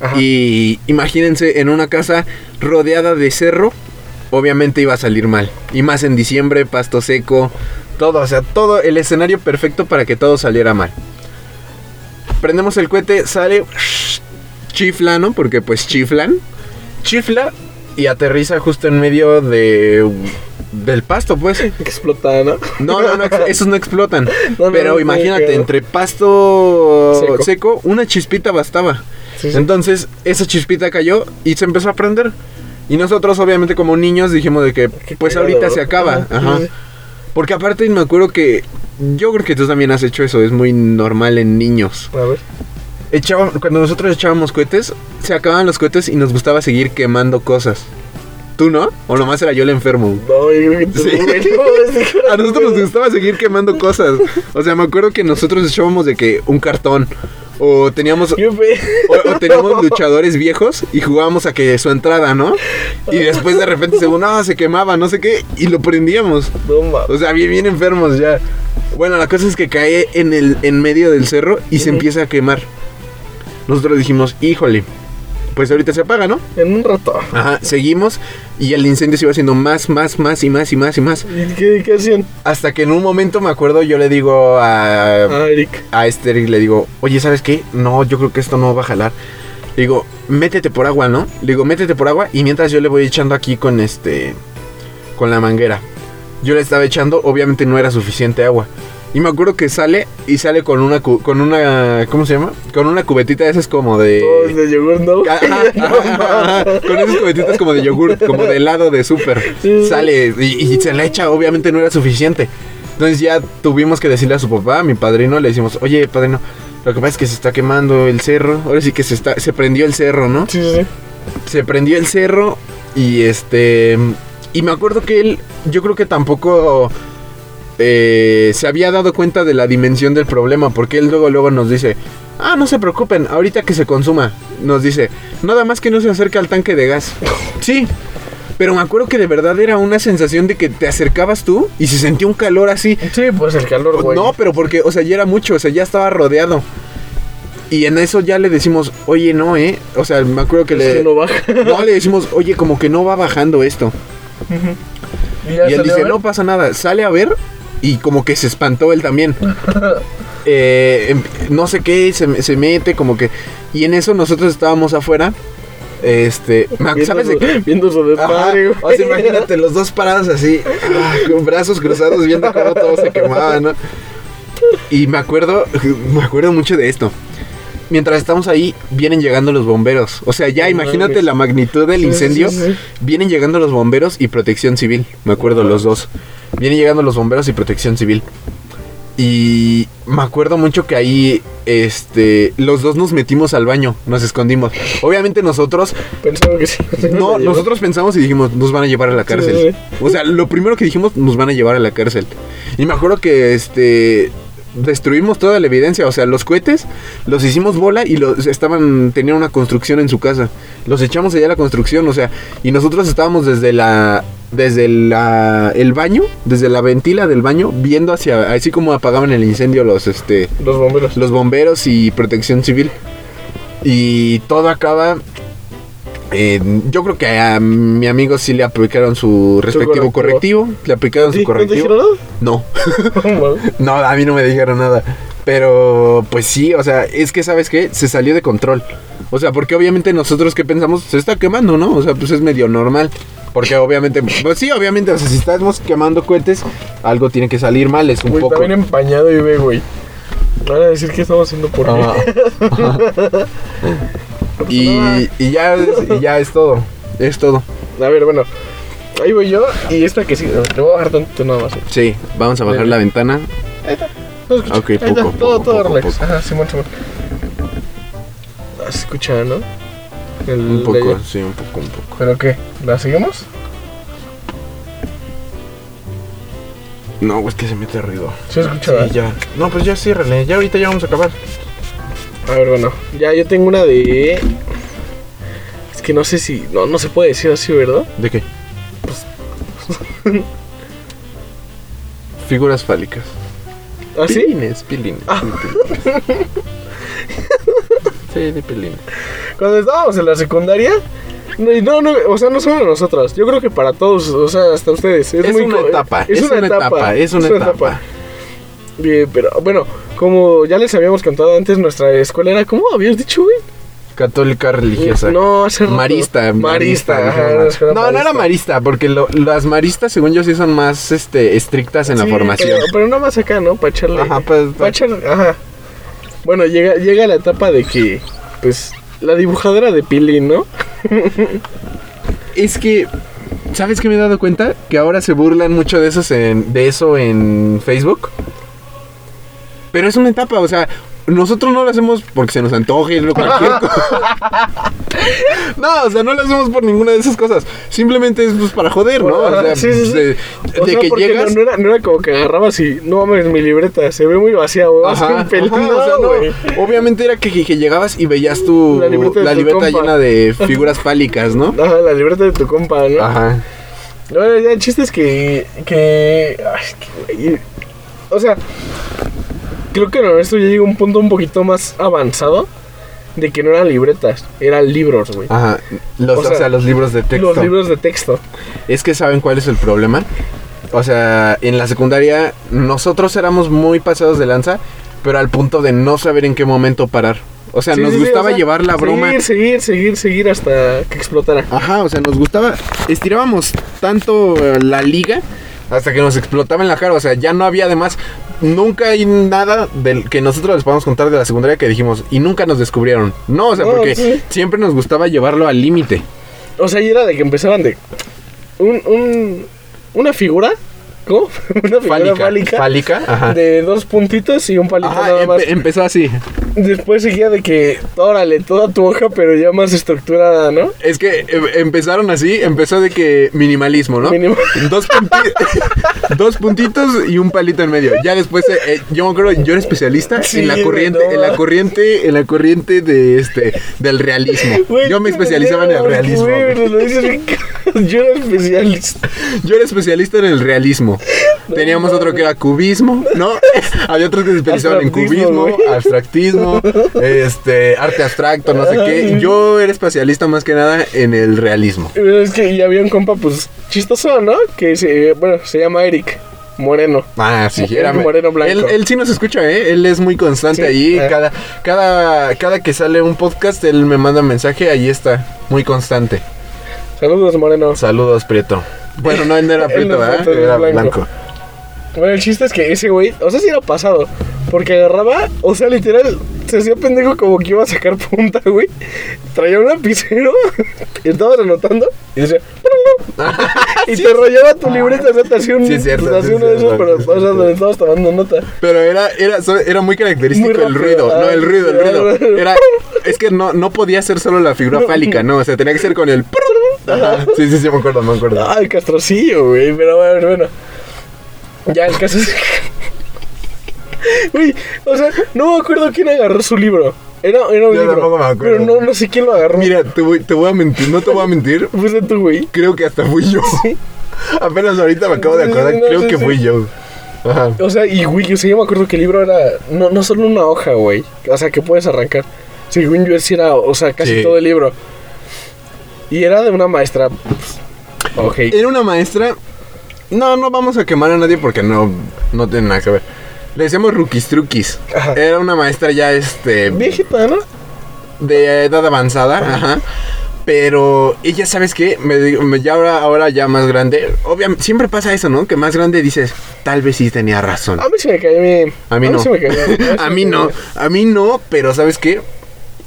Ajá. Y imagínense en una casa rodeada de cerro, obviamente iba a salir mal. Y más en diciembre, pasto seco, todo, o sea, todo el escenario perfecto para que todo saliera mal. Prendemos el cohete, sale, chifla, ¿no? Porque pues chiflan, chifla y aterriza justo en medio de del pasto, pues. Que explota, ¿no? No, no, no, esos no explotan. No, no, pero no, imagínate, entre pasto Seco. seco. una chispita bastaba. Sí, sí. Entonces, esa chispita cayó y se empezó a prender. Y nosotros, obviamente, como niños, dijimos de que, pues ahorita se acaba. Ajá. Porque aparte me acuerdo que yo creo que tú también has hecho eso, es muy normal en niños. A ver. Cuando nosotros echábamos cohetes, se acababan los cohetes y nos gustaba seguir quemando cosas. tú, ¿no? O nomás era yo el enfermo. No, yo Sí. A nosotros nos gustaba seguir quemando cosas. O sea, me acuerdo que nosotros echábamos de que un cartón. O teníamos. O, o teníamos luchadores viejos y jugábamos a que su entrada, ¿no? Y después de repente según, no, se quemaba, no sé qué, y lo prendíamos. O sea, bien, bien enfermos ya. Bueno, la cosa es que cae en el en medio del cerro y se empieza a quemar. Nosotros dijimos, híjole, pues ahorita se apaga, ¿no? En un rato. Ajá, seguimos y el incendio se iba haciendo más, más, más y más y más y más. ¿Y qué, qué hacían? Hasta que en un momento me acuerdo, yo le digo a, Ah, Eric. a Esther y le digo, oye, ¿sabes qué? No, yo creo que esto no va a jalar. Le digo, métete por agua, ¿no? Le digo, métete por agua y mientras yo le voy echando aquí con este, con la manguera. Yo le estaba echando, obviamente no era suficiente agua. Y me acuerdo que sale y sale con una, cu- con una, ¿cómo se llama? Con una cubetita de esas como de... Todos de yogur, ¿no? Ajá, ajá, ajá, con esas cubetitas como de yogur, como de helado de súper. Sí. Sale y, y se la echa, obviamente no era suficiente. Entonces ya tuvimos que decirle a su papá, a mi padrino, le decimos, oye padrino, lo que pasa es que se está quemando el cerro. Ahora sí que se está, se prendió el cerro, ¿no? Sí, sí. Se prendió el cerro y este. Y me acuerdo que él, yo creo que tampoco eh, se había dado cuenta de la dimensión del problema, porque él luego, luego nos dice, ah, no se preocupen, ahorita que se consuma, nos dice, nada más que no se acerque al tanque de gas. Sí, pero me acuerdo que de verdad era una sensación de que te acercabas tú y se sentía un calor así. Sí, pues el calor, güey. No, pero porque, o sea, ya era mucho, o sea, ya estaba rodeado. Y en eso ya le decimos, oye, no, ¿eh? O sea, me acuerdo que Es le... que no baja. No, le decimos, oye, como que no va bajando esto. ya Y él dice, no pasa nada. Sale a ver y como que se espantó él también. Eh, em- no sé qué, se, se mete como que... Y en eso nosotros estábamos afuera. Este... Viendo ¿Sabes de su- qué? Viendo su desmadre. O sea, imagínate los dos parados así, ah, con brazos cruzados viendo cómo todo se quemaba, ¿no? Y me acuerdo, me acuerdo mucho de esto. Mientras estamos ahí, vienen llegando los bomberos. O sea, ya imagínate la magnitud del incendio. Vienen llegando los bomberos y protección civil. Me acuerdo los dos. Vienen llegando los bomberos y protección civil. Y me acuerdo mucho que ahí, este, los dos nos metimos al baño, nos escondimos. Obviamente nosotros Pensaba que sí. no, nosotros pensamos y dijimos, nos van a llevar a la cárcel. O sea, lo primero que dijimos, nos van a llevar a la cárcel. Y me acuerdo que este destruimos toda la evidencia, o sea, los cohetes los hicimos bola y los estaban tenían una construcción en su casa. Los echamos allá a la construcción, o sea, y nosotros estábamos desde la desde la, el baño, desde la ventila del baño viendo hacia así como apagaban el incendio los este Los bomberos. los bomberos y protección civil. Y todo acaba. eh, yo creo que a mi amigo sí le aplicaron su respectivo correctivo. correctivo. Le aplicaron su ¿No te correctivo. dijeron nada? No, no, a mí no me dijeron nada. Pero pues sí, o sea, es que sabes qué, se salió de control. O sea, porque obviamente nosotros que pensamos, se está quemando, ¿no? O sea, pues es medio normal. Porque obviamente, pues sí, obviamente, o sea, si estamos quemando cohetes, algo tiene que salir mal, es un Güey, poco. está bien empañado y ve, güey. Van a decir que estamos haciendo por. Ajá. y, y ya, y ya es todo. Es todo. A ver, bueno. Ahí voy yo y esta que sí. Te voy a bajar tantito nada más. Sí, vamos a bajar Bien. la ventana. Ahí está. No. Ok, Ahí está, poco, todo, poco, todo poco, relax. Ajá, Simón, Simón. Se escucha, ¿no? El Un poco, sí, un poco, un poco. ¿Pero qué? ¿La seguimos? No, es que se mete ruido. Se escucha, Sí, ya. No, pues ya ciérrale. Ya ahorita ya vamos a acabar. A ver, bueno. Ya yo tengo una de. Es que no sé si. No, no se puede decir así, ¿verdad? ¿De qué? Pues- Figuras fálicas. ¿Ah, sí? Pilines, pilines. Ah. pilines. sí, de pilines. Cuando estábamos en la secundaria. No, no, no, o sea, no solo nosotros. Yo creo que para todos, o sea, hasta ustedes. Es, Es muy una etapa, es una etapa, es una etapa. Bien, pero bueno, como ya les habíamos contado antes, nuestra escuela era, ¿cómo habías dicho, güey? Católica religiosa. No, hace rato. Marista, Marista, ajá, una escuela No, no era marista, porque lo- las maristas, según yo, sí son más este, estrictas en la Sí, formación. Pero, pero no más acá, ¿no? Para echarle. Ajá, pues, pa' echar- ajá. Bueno, llega, llega la etapa de que, pues, la dibujadora de Pilín, ¿no? Es que, ¿sabes qué me he dado cuenta? Que ahora se burlan mucho de, esos en, de eso en Facebook. Pero es una etapa, o sea, nosotros no lo hacemos porque se nos antoje o cualquier cosa. no, o sea, no lo hacemos por ninguna de esas cosas. Simplemente es pues, para joder, ¿no? O sea, Sí, sí, sí. de, O de sea, que llegas. No, no era, no era como que agarrabas y no mames, mi libreta se ve muy vacía, güey. Que Ajá, ajá, o sea, no. Obviamente era que, que- que llegabas y veías tu La libreta de la tu libreta compa. llena de figuras fálicas, ¿no? Ajá, la libreta de tu compa, ¿no? Ajá. No, ya, el chiste es que. que ay, que, güey, o sea, creo que en esto ya llega un punto un poquito más avanzado de que no eran libretas, eran libros, güey. Ajá. Los, O o, sea, los libros de texto. Los libros de texto. Es que saben cuál es el problema. O sea, en la secundaria nosotros éramos muy pasados de lanza, pero al punto de no saber en qué momento parar. O sea, Sí, nos sí, gustaba o sea, llevar la broma. Seguir, seguir, seguir, seguir hasta que explotara. Ajá, o sea, nos gustaba. Estirábamos tanto la liga hasta que nos explotaba en la cara. O sea, ya no había además. Nunca hay nada del que nosotros les podamos contar de la secundaria que dijimos y nunca nos descubrieron. No, o sea, No, porque sí. siempre nos gustaba llevarlo al límite. O sea, y era de que empezaban de. Un, un, una figura. ¿Cómo? Una figura Fálica. fálica. Fálica, ajá. De dos puntitos y un palito Ajá, nada empe- más. empezó así. Después seguía de que, órale, toda tu hoja, pero ya más estructurada, ¿no? Es que eh, empezaron así, empezó de que minimalismo, ¿no? Dos, punti- dos puntitos y un palito en medio. Ya después, eh, eh, yo me acuerdo, yo era especialista Sí, en la corriente, no. en la corriente, en la corriente de este, del realismo. Yo me especializaba en el realismo. Yo era especialista. Yo era especialista en el realismo. Teníamos otro que era cubismo, ¿no? Había otros que se especializaban en cubismo, abstractismo, este, arte abstracto, no sé qué. Yo era especialista más que nada en el realismo. Es que ya había un compa, pues, chistoso, ¿no? Que se, bueno, se llama Eric Moreno. Ah, sí, era Moreno Blanco. Él, él sí nos escucha, ¿eh? Él es muy constante Sí, ahí. ah. Cada, cada, cada que sale un podcast, él me manda un mensaje, ahí está, muy constante. Saludos, Moreno. Saludos, Prieto. Bueno, no, él no era Prieto, ¿verdad? Era blanco. blanco. Bueno, el chiste es que ese güey, o sea, sí era pasado. Porque agarraba, o sea, literal, se hacía pendejo como que iba a sacar punta, güey. Traía un lapicero, y estabas anotando, y decía, y te rayaba tu libreta, o sea, te hacía un, Sí, es cierto, te hacía sí, uno de es esos, pero, o sea, donde estabas tomando nota. Pero era, era, era muy característico Muy el ruido, no, ah, el ruido, el ruido. ah, Era, es que no, no podía ser solo la figura fálica, no, o sea, tenía que ser con el... Ajá. Sí, sí, sí, me acuerdo, me acuerdo. Ay, castrocillo, güey, pero bueno, bueno. Ya, el caso es Güey, o sea, no me acuerdo quién agarró su libro. Era, era un Yo libro. tampoco me acuerdo. Pero no, no sé quién lo agarró. Mira, te voy, te voy a mentir, no te voy a mentir, Fuiste tú, güey. creo que hasta fui yo. Sí. Apenas ahorita me acabo de acordar, no, creo sí, que sí. fui yo. Ajá. O sea, y güey, o sea, yo me acuerdo que el libro era no, no solo una hoja, güey. O sea, que puedes arrancar. Según yo, era, o sea, casi Sí. todo el libro. Y era de una maestra. Ok. Era una maestra. No, no vamos a quemar a nadie porque no, no tiene nada que ver. Le decíamos Rookies Truquis. Ajá. Era una maestra ya este Viejita, ¿no? de edad avanzada, ajá. Pero ella, ¿sabes qué? Me, me- ya ahora, ahora ya más grande. Obviamente, siempre pasa eso, ¿no? Que más grande dices, tal vez sí tenía razón. A mí se me cayó bien. A mí no. sí a mí no, a mí no, pero ¿sabes qué?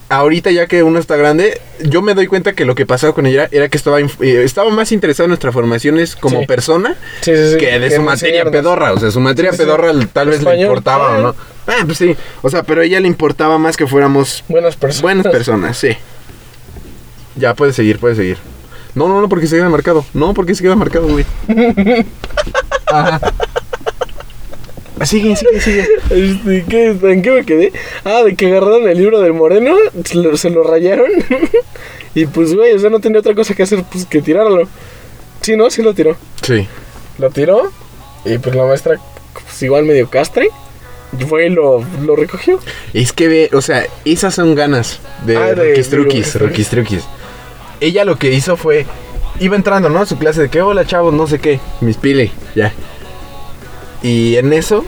Ahorita ya que uno está grande, yo me doy cuenta que lo que pasaba con ella era que estaba, eh, estaba más interesado en nuestras formaciones como Sí. persona Sí, sí, sí. que de Que su materia enseñarnos. pedorra. O sea, su materia pedorra tal vez le importaba o no. Ah, pues sí. O sea, pero a ella le importaba más que fuéramos Buenas personas. buenas personas, sí. Ya, puedes seguir, puedes seguir. No, no, no, porque se queda marcado. No, porque se queda marcado, güey. Ajá. Sigue, sigue, sigue. Este, ¿qué, ¿En qué me quedé? Ah, de que agarraron el libro del moreno, se lo, se lo rayaron. y pues, güey, o sea, no tenía otra cosa que hacer pues, que tirarlo. Sí, ¿no? Sí lo tiró. Sí. Lo tiró. Y pues la maestra, pues igual medio castre. Fue y lo, lo recogió. Es que ve, o sea, esas son ganas de Ah, de- Rookies de Truquis, Rookies Rookies Truquis. Ella lo que hizo fue, iba entrando, ¿no? A su clase de que, hola chavos, no sé qué, mis pile, ya. Y en eso,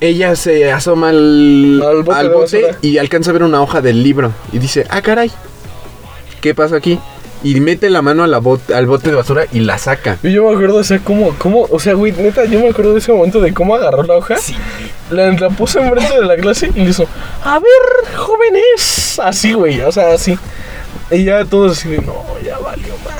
ella se asoma al, Al bote al y alcanza a ver una hoja del libro. Y dice, ah, caray, ¿qué pasa aquí? Y mete la mano a la bot- al bote de basura y la saca. Y yo me acuerdo, o sea, cómo, cómo, o sea, güey, neta, yo me acuerdo de ese momento de cómo agarró la hoja. La, la puso enfrente de la clase y le hizo, a ver, jóvenes. Así, güey, o sea, así. Y ya todos así no, ya valió mal.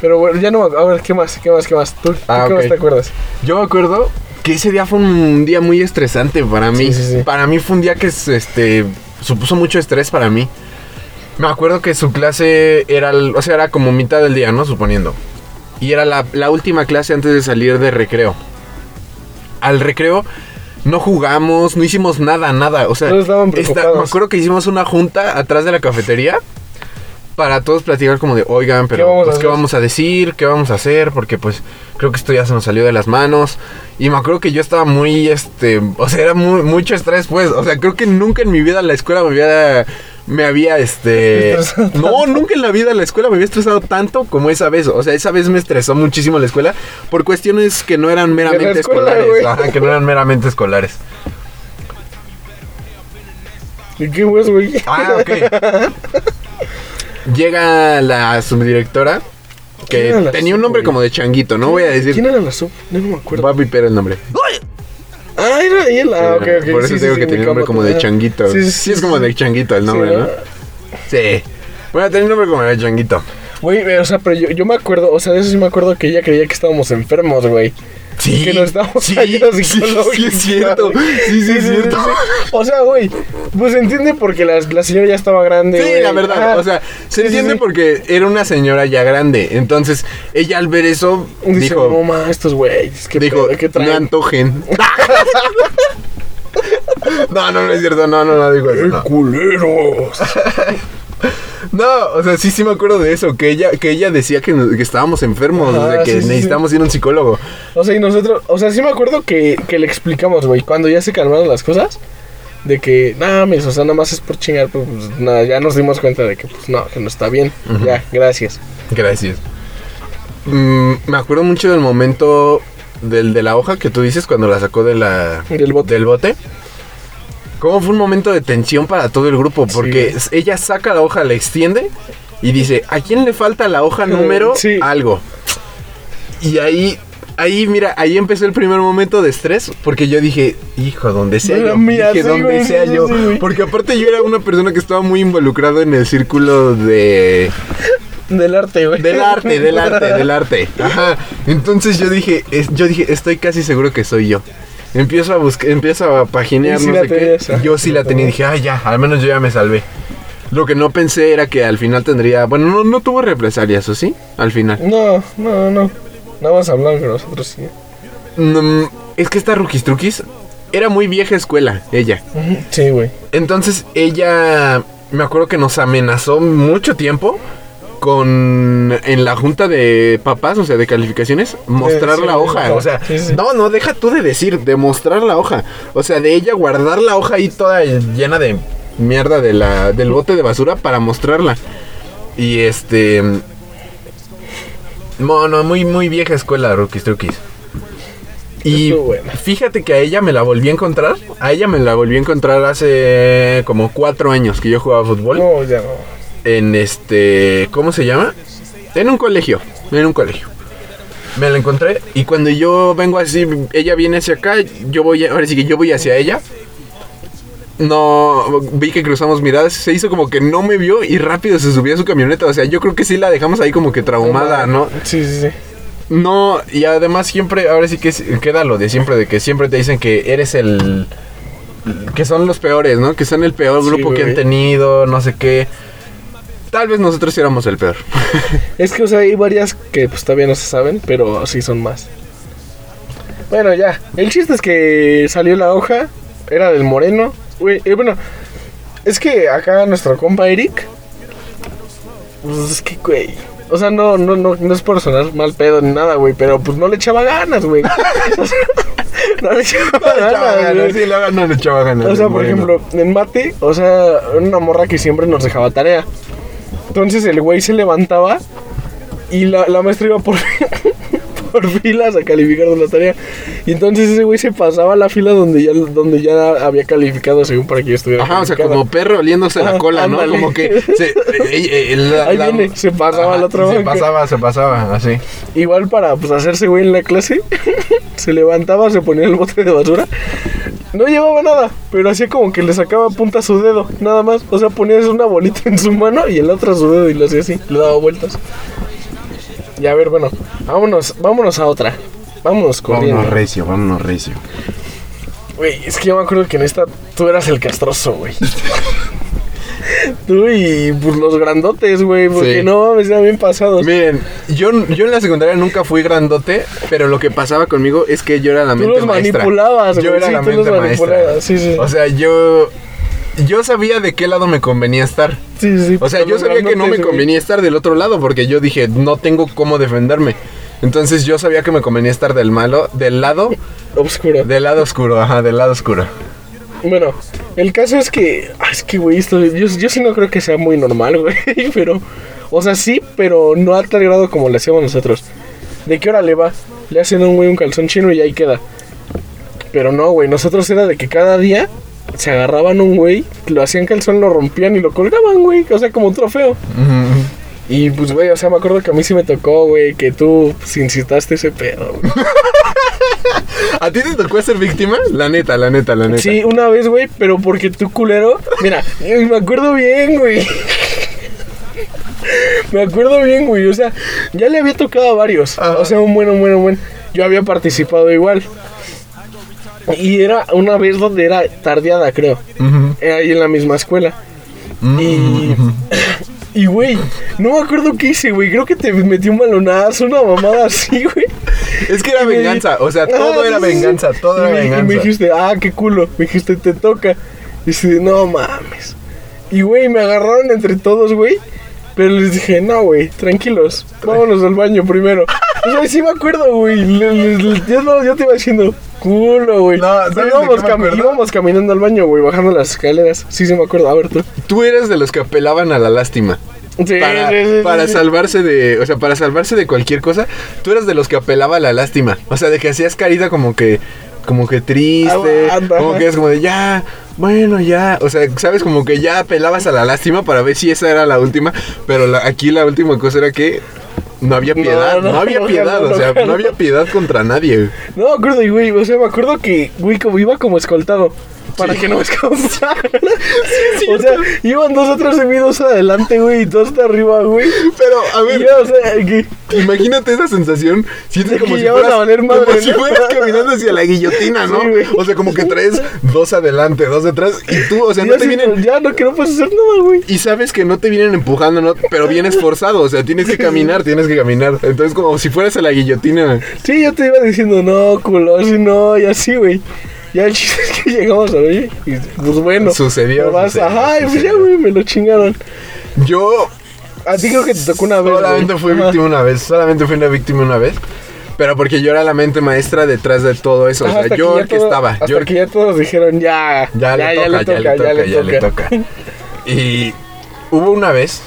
Pero bueno, ya no, a ver, ¿qué más? ¿Qué más? ¿Qué más? ¿Tú, tú Ah, qué ok. más te acuerdas? Yo me acuerdo, que ese día fue un día muy estresante para mí. Sí, sí, sí. Para mí fue un día que este supuso mucho estrés para mí. Me acuerdo que su clase era, o sea, era como mitad del día, ¿no? Suponiendo. Y era la, la última clase antes de salir de recreo. Al recreo no jugamos, no hicimos nada, nada. O sea, Todos estaban esta- preocupados. me acuerdo que hicimos una junta atrás de la cafetería para todos platicar como de, oigan, pero vamos a pues, ¿qué vamos a decir? ¿Qué vamos a hacer? Porque pues creo que esto ya se nos salió de las manos. Y me acuerdo que yo estaba muy, este, o sea, era muy, mucho estrés, pues. O sea, creo que nunca en mi vida la escuela me había, me había, este... No, nunca en la vida la escuela me había estresado tanto como esa vez. O sea, esa vez me estresó muchísimo la escuela por cuestiones que no eran meramente escuela, escolares. Ajá, que no eran meramente escolares. ¿Y qué güey? Ah, ok. Llega la subdirectora ¿Quién que tenía un nombre como de changuito, no voy a decir. ¿Quién era la sub? No, no me acuerdo. Va a viper el nombre. Ah, era él. Ah, ok, ok. Por eso sí, digo sí, que sí, tenía un nombre como de changuito. Sí, Sí, sí, sí, es como de changuito el nombre, Sí, ¿no? Sí. Bueno, tenía un nombre como de changuito. Güey, o sea, pero yo, yo me acuerdo, o sea, de eso sí me acuerdo que ella creía que estábamos enfermos, güey. Sí. Que nos estábamos sí, ayuda sí, psicológica. sí, es cierto. Sí, sí, es cierto. O sea, güey, pues se entiende porque la, la señora ya estaba grande. Sí, la verdad, o sea, se entiende porque era una señora ya grande. Entonces, ella al ver eso Dice, dijo, no ma, estos güeyes, dijo, pedo, qué me traen. antojen. no, no, no es cierto, no, no, no digo eso. no. culeros! No, o sea, sí, sí me acuerdo de eso, que ella, que ella decía que, que estábamos enfermos, Ajá, o sea, que sí, sí, necesitamos ir a un psicólogo. O sea, y nosotros, o sea, sí me acuerdo que, que le explicamos, güey, cuando ya se calmaron las cosas, de que, nada, mis, o sea, nada más es por chingar, pero pues nada, ya nos dimos cuenta de que, pues no, que no está bien. Ya, gracias. Gracias. Mm, me acuerdo mucho del momento del de la hoja que tú dices cuando la sacó de la, Del bote. del bote. Cómo fue un momento de tensión para todo el grupo, porque Sí. ella saca la hoja, la extiende y dice, ¿a quién le falta la hoja número? Sí. Algo. Y ahí, ahí, mira, ahí empezó el primer momento de estrés, porque yo dije, hijo, donde sea yo. dije, sí, donde sea sí, yo. porque aparte yo era una persona que estaba muy involucrado en el círculo de... Del arte, güey. Del arte, del arte, del arte. Ajá. Entonces yo dije, es- yo dije, estoy casi seguro que soy yo. Empiezo a buscar, empiezo a paginear, sí no la sé qué. Yo sí la tenía y dije, ay, ya, al menos yo ya me salvé. Lo que no pensé era que al final tendría. Bueno, no, no tuvo represalias, ¿o sí? Al final. No, no, no. Nada más hablan con nosotros, sí. Mm, es que esta Rookies Truquis era muy vieja escuela, ella. Sí, güey. Entonces ella, me acuerdo que nos amenazó mucho tiempo con en la junta de papás, o sea, de calificaciones, mostrar sí, la hoja, o sea, Sí, no, no, deja tú de decir, de mostrar la hoja, o sea, de ella guardar la hoja ahí toda llena de mierda de la del bote de basura para mostrarla. Y este no, no, muy muy vieja escuela, Rookies Truquis. Y fíjate que a ella me la volví a encontrar. A ella me la volví a encontrar hace como cuatro años que yo jugaba fútbol. No, ya no. En este. ¿Cómo se llama? En un colegio. En un colegio. Me la encontré. Y cuando yo vengo así, ella viene hacia acá. Yo voy. Ahora sí que yo voy hacia ella. No. Vi que cruzamos miradas. Se hizo como que no me vio. Y rápido se subió a su camioneta. O sea, yo creo que sí la dejamos ahí como que traumada, ¿no? Sí, sí, sí. No, y además siempre, ahora sí que queda lo de siempre, de que siempre te dicen que eres el... Que son los peores, ¿no? Que son el peor Sí, grupo que han tenido, no sé qué. Tal vez nosotros éramos el peor. Es que, o sea, hay varias que pues todavía no se saben, pero sí son más. Bueno, ya. El chiste es que salió la hoja, era del moreno. Güey, eh, bueno, es que acá nuestro compa Eric. Pues es que, güey. O sea, no, no, no, no es por sonar mal pedo ni nada, güey, pero pues no le echaba ganas, güey. No le echaba ganas, sí, la no le echaba ganas. O sea, por moreno. ejemplo, en mate, o sea, una morra que siempre nos dejaba tarea. Entonces el güey se levantaba y la, la maestra iba por, por filas a calificar de la tarea. Y entonces ese güey se pasaba a la fila donde ya, donde ya había calificado según para que yo estuviera. Ajá, o sea, como perro oliéndose la cola, ¿no? ándale. Como que se, eh, eh, la- Ahí la- viene, se pasaba al otro Se pasaba, se pasaba, así. Igual para pues, hacerse güey en la clase, se levantaba, se ponía el bote de basura. No llevaba nada, pero hacía como que le sacaba punta a su dedo, nada más. O sea, ponía una bolita en su mano y el otro a su dedo y lo hacía así, le daba vueltas. Y a ver, bueno, vámonos, vámonos a otra. Vámonos corriendo. Vámonos recio, vámonos recio. Güey, es que yo me acuerdo que en esta tú eras el castroso, güey. tú y pues, los grandotes, güey, porque Sí. no mames, eran bien pasados. Miren, yo, yo en la secundaria nunca fui grandote, pero lo que pasaba conmigo es que yo era la Tú mente los maestra. manipulabas, Yo era sí, la tú los mente maestra. sí, sí. O sea, yo yo sabía de qué lado me convenía estar. Sí, sí, O sea, yo los sabía que no me convenía estar del otro lado porque yo dije, no tengo cómo defenderme. Entonces yo sabía que me convenía estar del malo, del lado, Obscuro. del lado oscuro, ajá, del lado oscuro. Bueno, el caso es que. Es que, güey, esto. Yo, yo sí no creo que sea muy normal, güey. Pero. O sea, sí, pero no a tal grado como le hacíamos nosotros. ¿De qué hora le va? Le hacen un güey un calzón chino y ahí queda. Pero no, güey. Nosotros era de que cada día se agarraban un güey, lo hacían calzón, lo rompían y lo colgaban, güey. O sea, como un trofeo. Y pues, güey, o sea, me acuerdo que a mí sí me tocó, güey, que tú pues, incitaste ese pedo, güey. ¿A ti te tocó ser víctima? La neta, la neta, la neta. Sí, una vez, güey, pero porque tú culero. Mira, me acuerdo bien, güey. Me acuerdo bien, güey. O sea, ya le había tocado a varios. Ajá. O sea, un buen, un buen, un buen. Yo había participado igual. Y era una vez donde era tardeada, creo. Era ahí en la misma escuela. Y. Y, güey, no me acuerdo qué hice, güey. Creo que te metí un balonazo, una mamada así, güey. Es que era Y me di- venganza, o sea, todo Ah, era venganza, todo era me- Y venganza. me dijiste, ah, qué culo. Me dijiste, te toca. Y dice, no mames. Y, güey, me agarraron entre todos, güey. Pero les dije, no, güey, tranquilos. Vámonos al baño primero. O sea, sí me acuerdo, güey. Yo, no, yo te iba diciendo, culo, güey. No, ¿sabes Pero de íbamos, cami- íbamos caminando al baño, güey, bajando las escaleras. Sí, sí me acuerdo. A ver, tú. Tú eres de los que apelaban a la lástima. Sí, Para, sí, sí, para sí. salvarse de, o sea, para salvarse de cualquier cosa, tú eres de los que apelaba a la lástima. O sea, de que hacías carita como que, como que triste, Aguanta, como que es como de ya, bueno, ya. O sea, sabes, como que ya apelabas a la lástima para ver si esa era la última. Pero la- aquí la última cosa era que no había piedad, no, no, había piedad, o sea, no. había piedad contra nadie. No me acuerdo, güey. O sea, me acuerdo que, güey, como iba como escoltado. Para Sí. que no me escaparan. o sea, iban dos atrás de mí, dos adelante, güey, y dos hasta arriba, güey. Pero, a ver, yo, o sea, que. Imagínate esa sensación. Sientes como si fueras, valer madre, como si fueras caminando hacia la guillotina, ¿no? Sí, o sea, como que traes dos adelante, dos detrás. Y tú, o sea, no te sí, vienen. ya no, que no puedes hacer nada, güey. Y sabes que no te vienen empujando, ¿no? Pero vienes forzado. O sea, tienes que caminar, tienes que caminar. Entonces, como si fueras a la guillotina. Sí, yo te iba diciendo, no, culo, así no, y así, güey. Ya el chiste es que llegamos a ver, y pues bueno. Sucedió, vas- sucedió, ajá, pues ya, güey, me lo chingaron. Yo A ti creo que te tocó una vez. solamente güey. fui Ajá. víctima una vez. Solamente fui una víctima una vez. Pero porque yo era la mente maestra detrás de todo eso. Ajá, o sea, yo el que todo- estaba. Hasta Yo el que ya todos dijeron, ya, Ya, le, toca, ya, le toca, ya le toca, Y hubo una vez.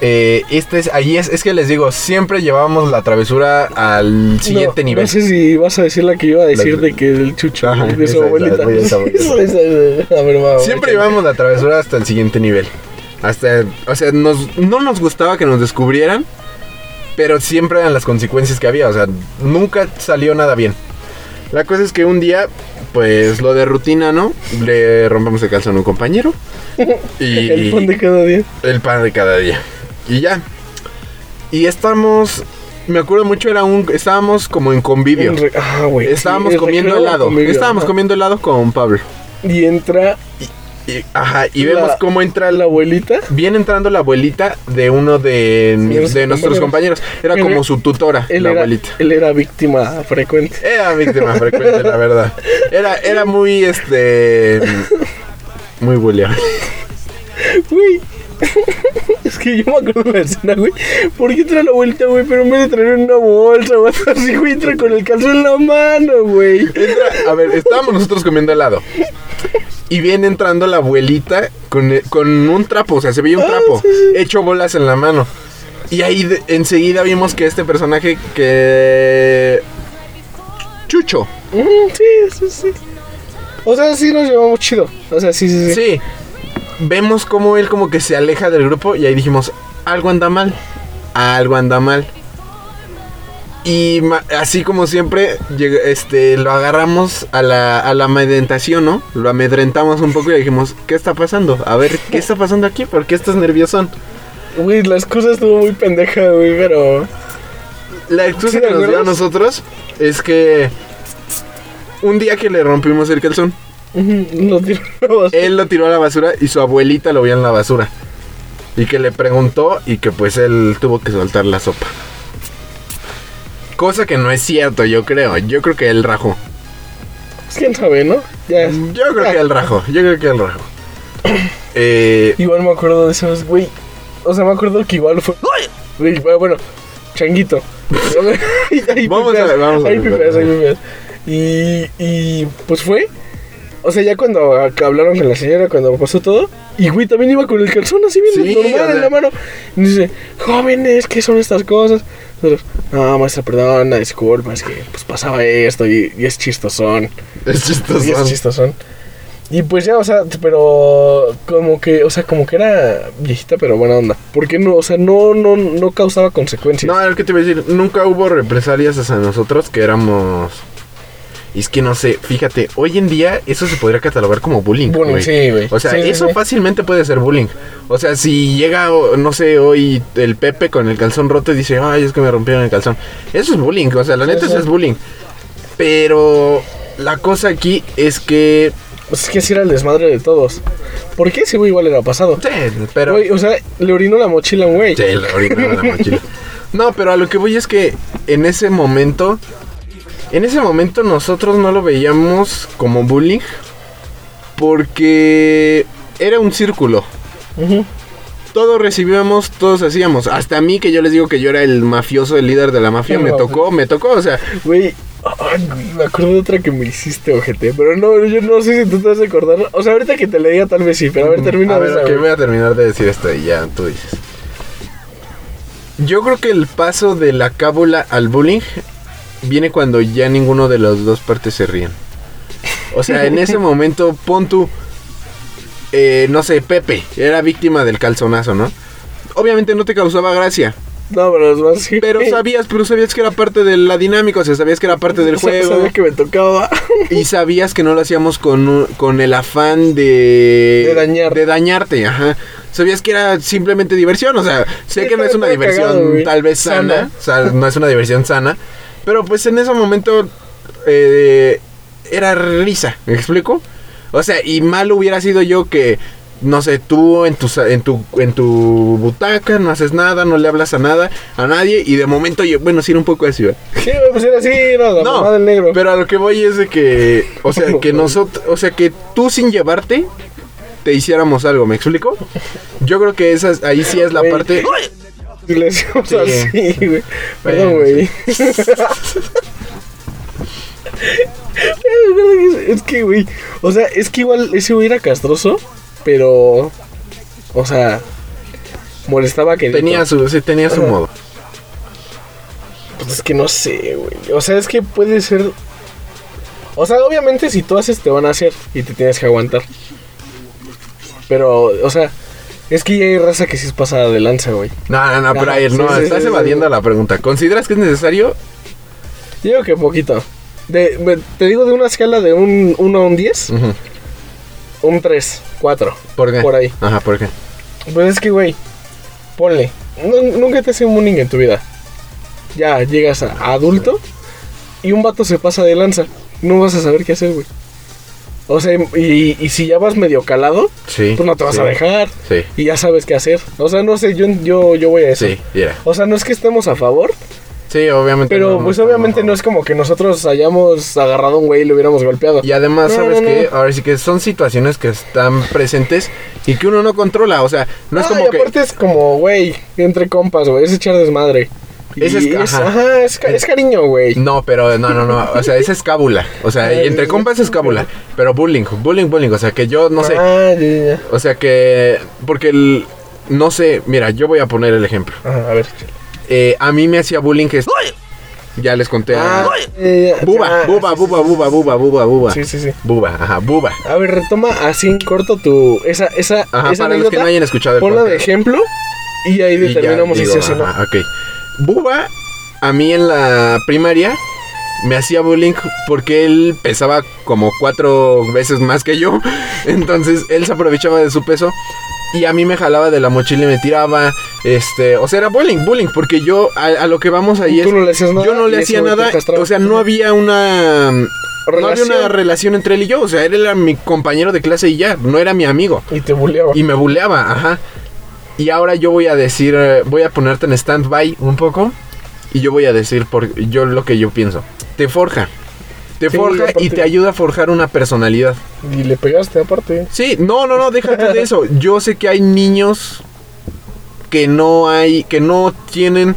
Eh, este es, ahí es, es que les digo, siempre llevábamos la travesura al siguiente no, nivel. No sé si vas a decir la que iba a decir La- de que el chucho Ajá, de es la- ver, va, Siempre llevábamos la travesura hasta el siguiente nivel. Hasta, o sea, nos, no nos gustaba que nos descubrieran, pero siempre eran las consecuencias que había. O sea, nunca salió nada bien. La cosa es que un día, pues lo de rutina, ¿no? Le rompamos el calzón a un compañero. Y El pan de cada día. el pan de cada día. Y ya. Y estamos. Me acuerdo mucho, era un. Estábamos como en convivio. En re- Ah, güey. Estábamos sí, comiendo helado. convivio, Estábamos ajá. comiendo helado con Pablo. Y entra Y, ajá, y La- vemos cómo entra la abuelita. Viene entrando la abuelita de uno de, Nuestros de nuestros compañeros. Era Él como su tutora, Él la era, abuelita. él era víctima frecuente. Era víctima frecuente, la verdad. Era, era muy, este... Muy buleable. Güey. Es que yo me acuerdo de la escena, güey. ¿Por qué entra la abuelita, güey? Pero en vez de traer una bolsa o algo así, güey, entra con el calzón en la mano, güey. Entra- a ver, estábamos nosotros comiendo helado. Y viene entrando la abuelita con, e- con un trapo, o sea, se veía un Ah, trapo, sí, sí. hecho bolas en la mano. Y ahí de- enseguida vimos que este personaje que... Chucho. Mm, sí, sí, sí. O sea, sí nos llevamos chido. O sea, sí, sí, sí. Sí. Vemos como él como que se aleja del grupo y ahí dijimos, algo anda mal, algo anda mal. Y así como siempre, este, lo agarramos a la, a la amedrentación, ¿no? Lo amedrentamos un poco y dijimos, ¿qué está pasando? A ver, ¿qué está pasando aquí? ¿Por qué estás nervioso? Güey, las cosas estuvo muy pendeja, güey, pero. la excusa ¿Sí que nos dio a nosotros es que un día que le rompimos el calzón, Lo tiró a la basura. él lo tiró a la basura y su abuelita lo vio en la basura. Y que le preguntó y que pues él tuvo que soltar la sopa. Cosa que no es cierto, yo creo. Yo creo que él rajó. Pues, ¿Quién sabe, no? Ya. Yo creo que él rajó. Yo creo que él rajó. Eh, Igual me acuerdo de esos, güey. O sea, me acuerdo que igual fue. Güey, bueno, changuito. Ahí Vamos a ver, vamos a ahí ver. pipeas, ahí pipeas. Y, y pues fue. O sea, ya cuando hablaron con la señora, cuando pasó todo. Y güey, también iba con el calzón así bien Sí, normal o sea. en la mano. Y dice, jóvenes, ¿qué son estas cosas? Nosotros, no, maestra, perdona, disculpa, es que pues pasaba esto y, y es chistosón. es chistoso. Y es chistosón. Y pues ya, o sea, pero como que, o sea, como que era viejita pero buena onda. Porque no, o sea, no, no, no causaba consecuencias. No, lo que te iba a decir, nunca hubo represalias hacia nosotros que éramos. Y es que no sé, fíjate, hoy en día eso se podría catalogar como bullying. Bullying, sí, güey. O sea, Sí, eso sí. fácilmente puede ser bullying. O sea, si llega, no sé, hoy el Pepe con el calzón roto y dice, ay, es que me rompieron el calzón. Eso es bullying, o sea, la neta eso es bullying. Pero la cosa aquí es que. Pues es que así era el desmadre de todos. ¿Por qué ese güey igual era pasado? Sí, pero. Güey, o sea, le orinó la mochila a un güey. Sí, la orinaba la mochila. No, pero a lo que voy es que en ese momento, en ese momento nosotros no lo veíamos como bullying porque era un círculo. Todos recibíamos, todos hacíamos. Hasta a mí que yo les digo que yo era el mafioso, el líder de la mafia, me tocó, me tocó, o sea, Güey, ay, me acuerdo de otra que me hiciste, ojete. Pero no, yo no sé si tú te vas a acordar. O sea, ahorita que te le diga tal vez sí, pero a ver, termina A de ver, esa, ok, güey. voy a terminar de decir esto y ya tú dices. Yo creo que el paso de la cábula al bullying viene cuando ya ninguno de las dos partes se ríen. O sea, en ese momento, pon tú, eh, no sé, Pepe era víctima del calzonazo, ¿no? Obviamente no te causaba gracia, No, pero es más pero sabías, pero sabías que era parte de la dinámica, o sea, sabías que era parte del Sa- Sabía juego que me tocaba. y sabías que no lo hacíamos con, con el afán de De dañar. de dañarte, ajá. Sabías que era simplemente diversión, o sea, sé que no es una diversión cagado, tal vez sana, Sana. o sea, no es una diversión sana, pero pues en ese momento eh, era risa, ¿me explico? O sea, y mal hubiera sido yo que no sé, tú en tu, en tu en tu butaca no haces nada, no le hablas a nada, a nadie y de momento yo, bueno, sí era un poco así, ¿verdad? Sí, pues era así, era la mamá del negro. Pero a lo que voy es de que, o sea, que nosotros, o sea, que tú sin llevarte te hiciéramos algo, ¿me explico? Yo creo que esa es- ahí sí es la parte. Y le decíamos Sí. güey. Perdón, güey. es que, güey. O sea, es que igual ese güey era castroso, pero. O sea, molestaba que. Tenía su, sí, tenía su modo. Pues es que no sé, güey. O sea, es que puede ser. O sea, obviamente si tú haces, te van a hacer y te tienes que aguantar. Pero, o sea, es que ya hay raza que sí es pasada de lanza, güey. No, no, no, pero Ajá, ahí no, sí, estás sí, evadiendo sí. la pregunta. ¿Consideras que es necesario? Yo digo que poquito. De, me- te digo de una escala de un 1 a un 10, Ujú. un 3, 4. ¿Por qué? Por ahí. Ajá, ¿por qué? Pues es que, güey, ponle. nu- nunca te hace un bullying en tu vida. Ya llegas a adulto y un vato se pasa de lanza. No vas a saber qué hacer, güey. O sea, y, y si ya vas medio calado, Sí. pues no te vas sí, a dejar. Sí, Y ya sabes qué hacer. O sea, no sé, yo, yo, yo voy a eso. sí, mira. O sea, no es que estemos a favor, Sí, obviamente. pero no, pues obviamente no es como que nosotros hayamos agarrado a un güey y lo hubiéramos golpeado. Y además, ¿sabes qué? Ahora sí que son situaciones que están presentes y que uno no controla. O sea, no es Ah, como y que. aparte es como, güey, entre compas, güey, es echar desmadre. Ese es- ajá. ajá, es, es cariño, güey. No, pero no, no, no. O sea, es cábula. O sea, Ay, entre compas es cábula. Pero bullying, bullying, bullying. O sea, que yo no sé. Ah. O sea, que. Porque el. No sé, mira, yo voy a poner el ejemplo. Ajá, a ver. Eh, a mí me hacía bullying que. Ya les conté. Ah. Buba, buba, buba, buba, buba, buba, buba. Sí, sí, sí. Buba, ajá, buba. A ver, retoma así en corto tu. Esa, esa, Ajá, esa para los que anécdota, no hayan escuchado el Ponla de ejemplo y ahí Y ya determinamos si digo, sí o si no. ajá, ok. Buba, a mí en la primaria me hacía bullying porque él pesaba como cuatro veces más que yo. Entonces él se aprovechaba de su peso y a mí me jalaba de la mochila y me tiraba, este, o sea, era bullying, bullying, porque yo a, a lo que vamos ahí es, no le nada. yo no le hacía nada, o sea, no había una, no había Relación. una relación entre él y yo, o sea, él era mi compañero de clase y ya, no era mi amigo. Y te buleaba. Y me buleaba, ajá. Y ahora yo voy a decir, eh, voy a ponerte en stand-by un poco. Y yo voy a decir por yo lo que yo pienso. Te forja. Te Sí, forja y te ayuda a forjar una personalidad. Y le pegaste aparte. Sí, no, no, no, déjate de eso. Yo sé que hay niños que no hay, que no tienen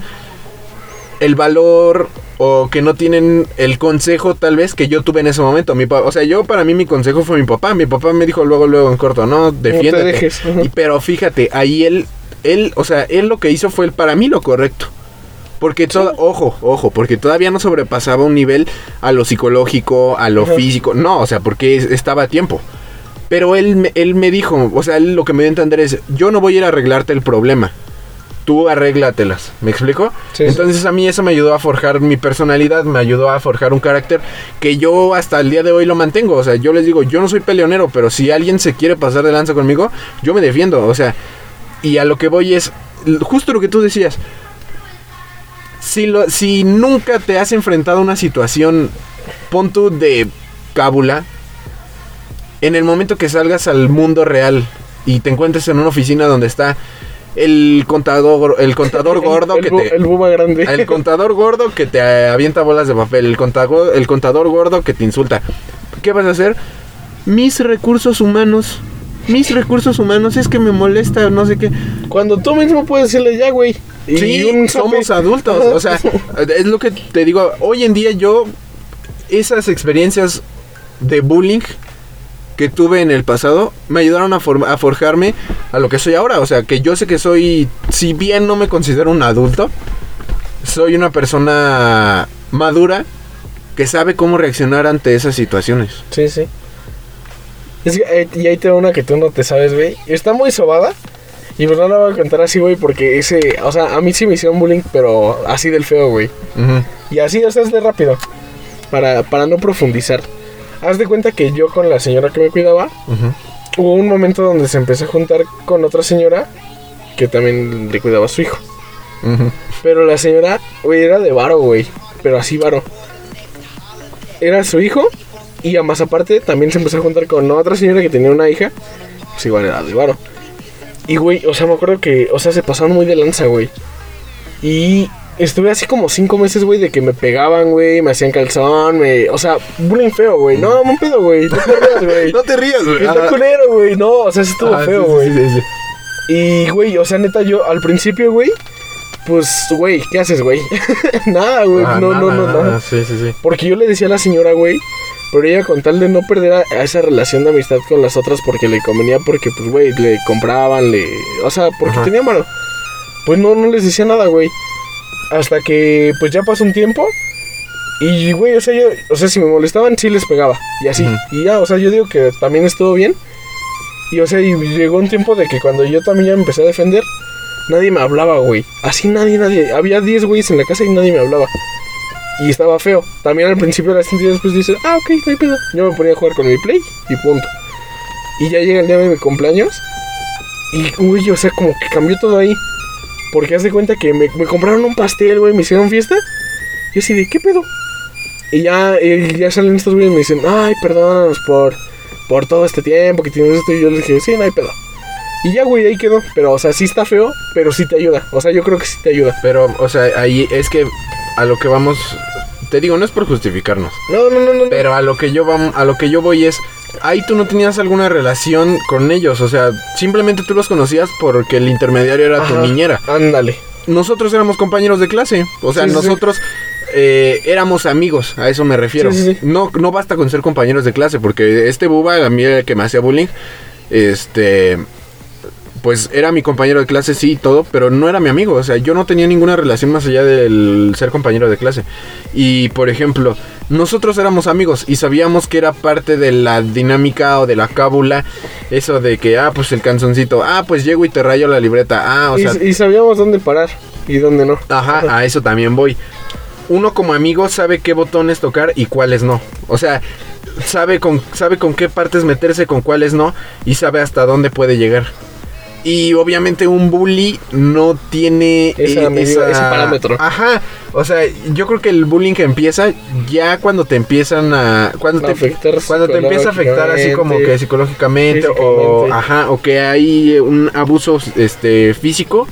el valor o que no tienen el consejo tal vez que yo tuve en ese momento. Mi o sea, yo para mí mi consejo fue mi papá. Mi papá me dijo luego, luego en corto, no, defiéndete. dejes, ujú. Y, pero fíjate, ahí él, él, o sea, él lo que hizo fue el- para mí lo correcto. Porque todo, ojo, ojo, porque todavía no sobrepasaba un nivel a lo psicológico, a lo Ajá. físico. No, o sea, porque es- estaba a tiempo. Pero él, él me dijo, o sea, él lo que me dio a entender es, yo no voy a ir a arreglarte el problema. Tú arréglatelas. ¿Me explico? Sí, sí. Entonces a mí eso me ayudó a forjar mi personalidad, me ayudó a forjar un carácter que yo hasta el día de hoy lo mantengo. O sea, yo les digo, yo no soy peleonero, pero si alguien se quiere pasar de lanza conmigo, yo me defiendo. O sea, y a lo que voy es justo lo que tú decías. Si, lo, si nunca te has enfrentado a una situación, pon tú de cábula, en el momento que salgas al mundo real y te encuentres en una oficina donde está el contador, el contador gordo el, que te... El buma grande. El contador gordo que te avienta bolas de papel. El contador, el contador gordo que te insulta. ¿Qué vas a hacer? Mis recursos humanos. Mis recursos humanos es que me molesta, no sé qué. Cuando tú mismo puedes decirle ya, güey. Y Sí, un somos adultos. O sea, es lo que te digo. Hoy en día yo, esas experiencias de bullying que tuve en el pasado me ayudaron a, form- a forjarme a lo que soy ahora. O sea, que yo sé que soy, si bien no me considero un adulto, soy una persona madura que sabe cómo reaccionar ante esas situaciones. Sí, sí. Es que, eh, y ahí te va una que tú no te sabes, güey. Está muy sobada. Y pues no la voy a contar así, güey, porque ese... O sea, a mí sí me hicieron bullying, pero así del feo, güey. Y así, o sea, es de rápido. Para, para no profundizar. Haz de cuenta que yo con la señora que me cuidaba, hubo un momento donde se empezó a juntar con otra señora que también le cuidaba a su hijo. Pero la señora, güey, era de varo, güey. Pero así varo. Era su hijo. Y a más aparte también se empezó a juntar con otra señora que tenía una hija. Pues igual era de varo. Y, güey, o sea, me acuerdo que, o sea, se pasaron muy de lanza, güey. Y estuve así como cinco meses, güey, de que me pegaban, güey, me hacían calzón, me... O sea, bullying feo, güey. No, no pedo, güey. No te rías, güey. No te rías, güey. Está Ah, culero, güey. No, o sea, eso estuvo ah, feo, güey. sí, sí, sí. Y, güey, o sea, neta, yo al principio, güey, pues, güey, ¿qué haces, güey? nada, güey, Ah, no, no, no, nada, nada. Sí, sí, sí. Porque yo le decía a la señora, güey, pero ella con tal de no perder a, a esa relación de amistad con las otras porque le convenía, porque, pues, güey, le compraban, le... O sea, porque Ajá. tenía mano. Pues no, no les decía nada, güey. Hasta que, pues, ya pasó un tiempo. Y, güey, o sea, yo, o sea, si me molestaban, sí les pegaba. Y así. Y ya, o sea, yo digo que también estuvo bien. Y, o sea, y llegó un tiempo de que cuando yo también ya me empecé a defender, nadie me hablaba, güey. Así nadie, nadie. Había 10 güeyes en la casa y nadie me hablaba. Y estaba feo. También al principio la sentí, después dices, ah, ok, no hay pedo. Yo me ponía a jugar con mi play y punto. Y ya llega el día de mi cumpleaños. Y, güey, o sea, como que cambió todo ahí. Porque haz de cuenta que me, me compraron un pastel, güey, me hicieron fiesta. Y así de, ¿qué pedo? Y ya, y ya salen estos güeyes y me dicen, ay, perdónanos por, por todo este tiempo que tienes esto. Y yo les dije, sí, no hay pedo. Y ya, güey, ahí quedó. Pero, o sea, sí está feo, pero sí te ayuda. O sea, yo creo que sí te ayuda. Pero, o sea, ahí es que a lo que vamos, te digo, no es por justificarnos, No, no, no, no. pero a lo que yo vam- a lo que yo voy es, ahí tú no tenías alguna relación con ellos, o sea, simplemente tú los conocías porque el intermediario era tu niñera. Ándale. Nosotros éramos compañeros de clase, o sea, Sí, sí, sí. nosotros eh, éramos amigos, a eso me refiero. Sí. No, no basta con ser compañeros de clase, porque este buba, a mí el que me hacía bullying, este, pues era mi compañero de clase, sí, y todo, pero no era mi amigo. O sea, yo no tenía ninguna relación más allá del ser compañero de clase. Y, por ejemplo, nosotros éramos amigos y sabíamos que era parte de la dinámica o de la cábula. Eso de que, ah, pues el canzoncito, ah, pues llego y te rayo la libreta. Ah, o y, sea, y sabíamos dónde parar y dónde no. Ajá, a eso también voy. Uno como amigo sabe qué botones tocar y cuáles no. O sea, sabe con, sabe con qué partes meterse, con cuáles no, y sabe hasta dónde puede llegar. Y obviamente un bully no tiene Esa eh, medida, ese parámetro. Ajá. O sea, yo creo que el bullying que empieza ya cuando te empiezan a cuando te cuando te empieza a afectar así como que psicológicamente o ajá, o que hay un abuso este físico.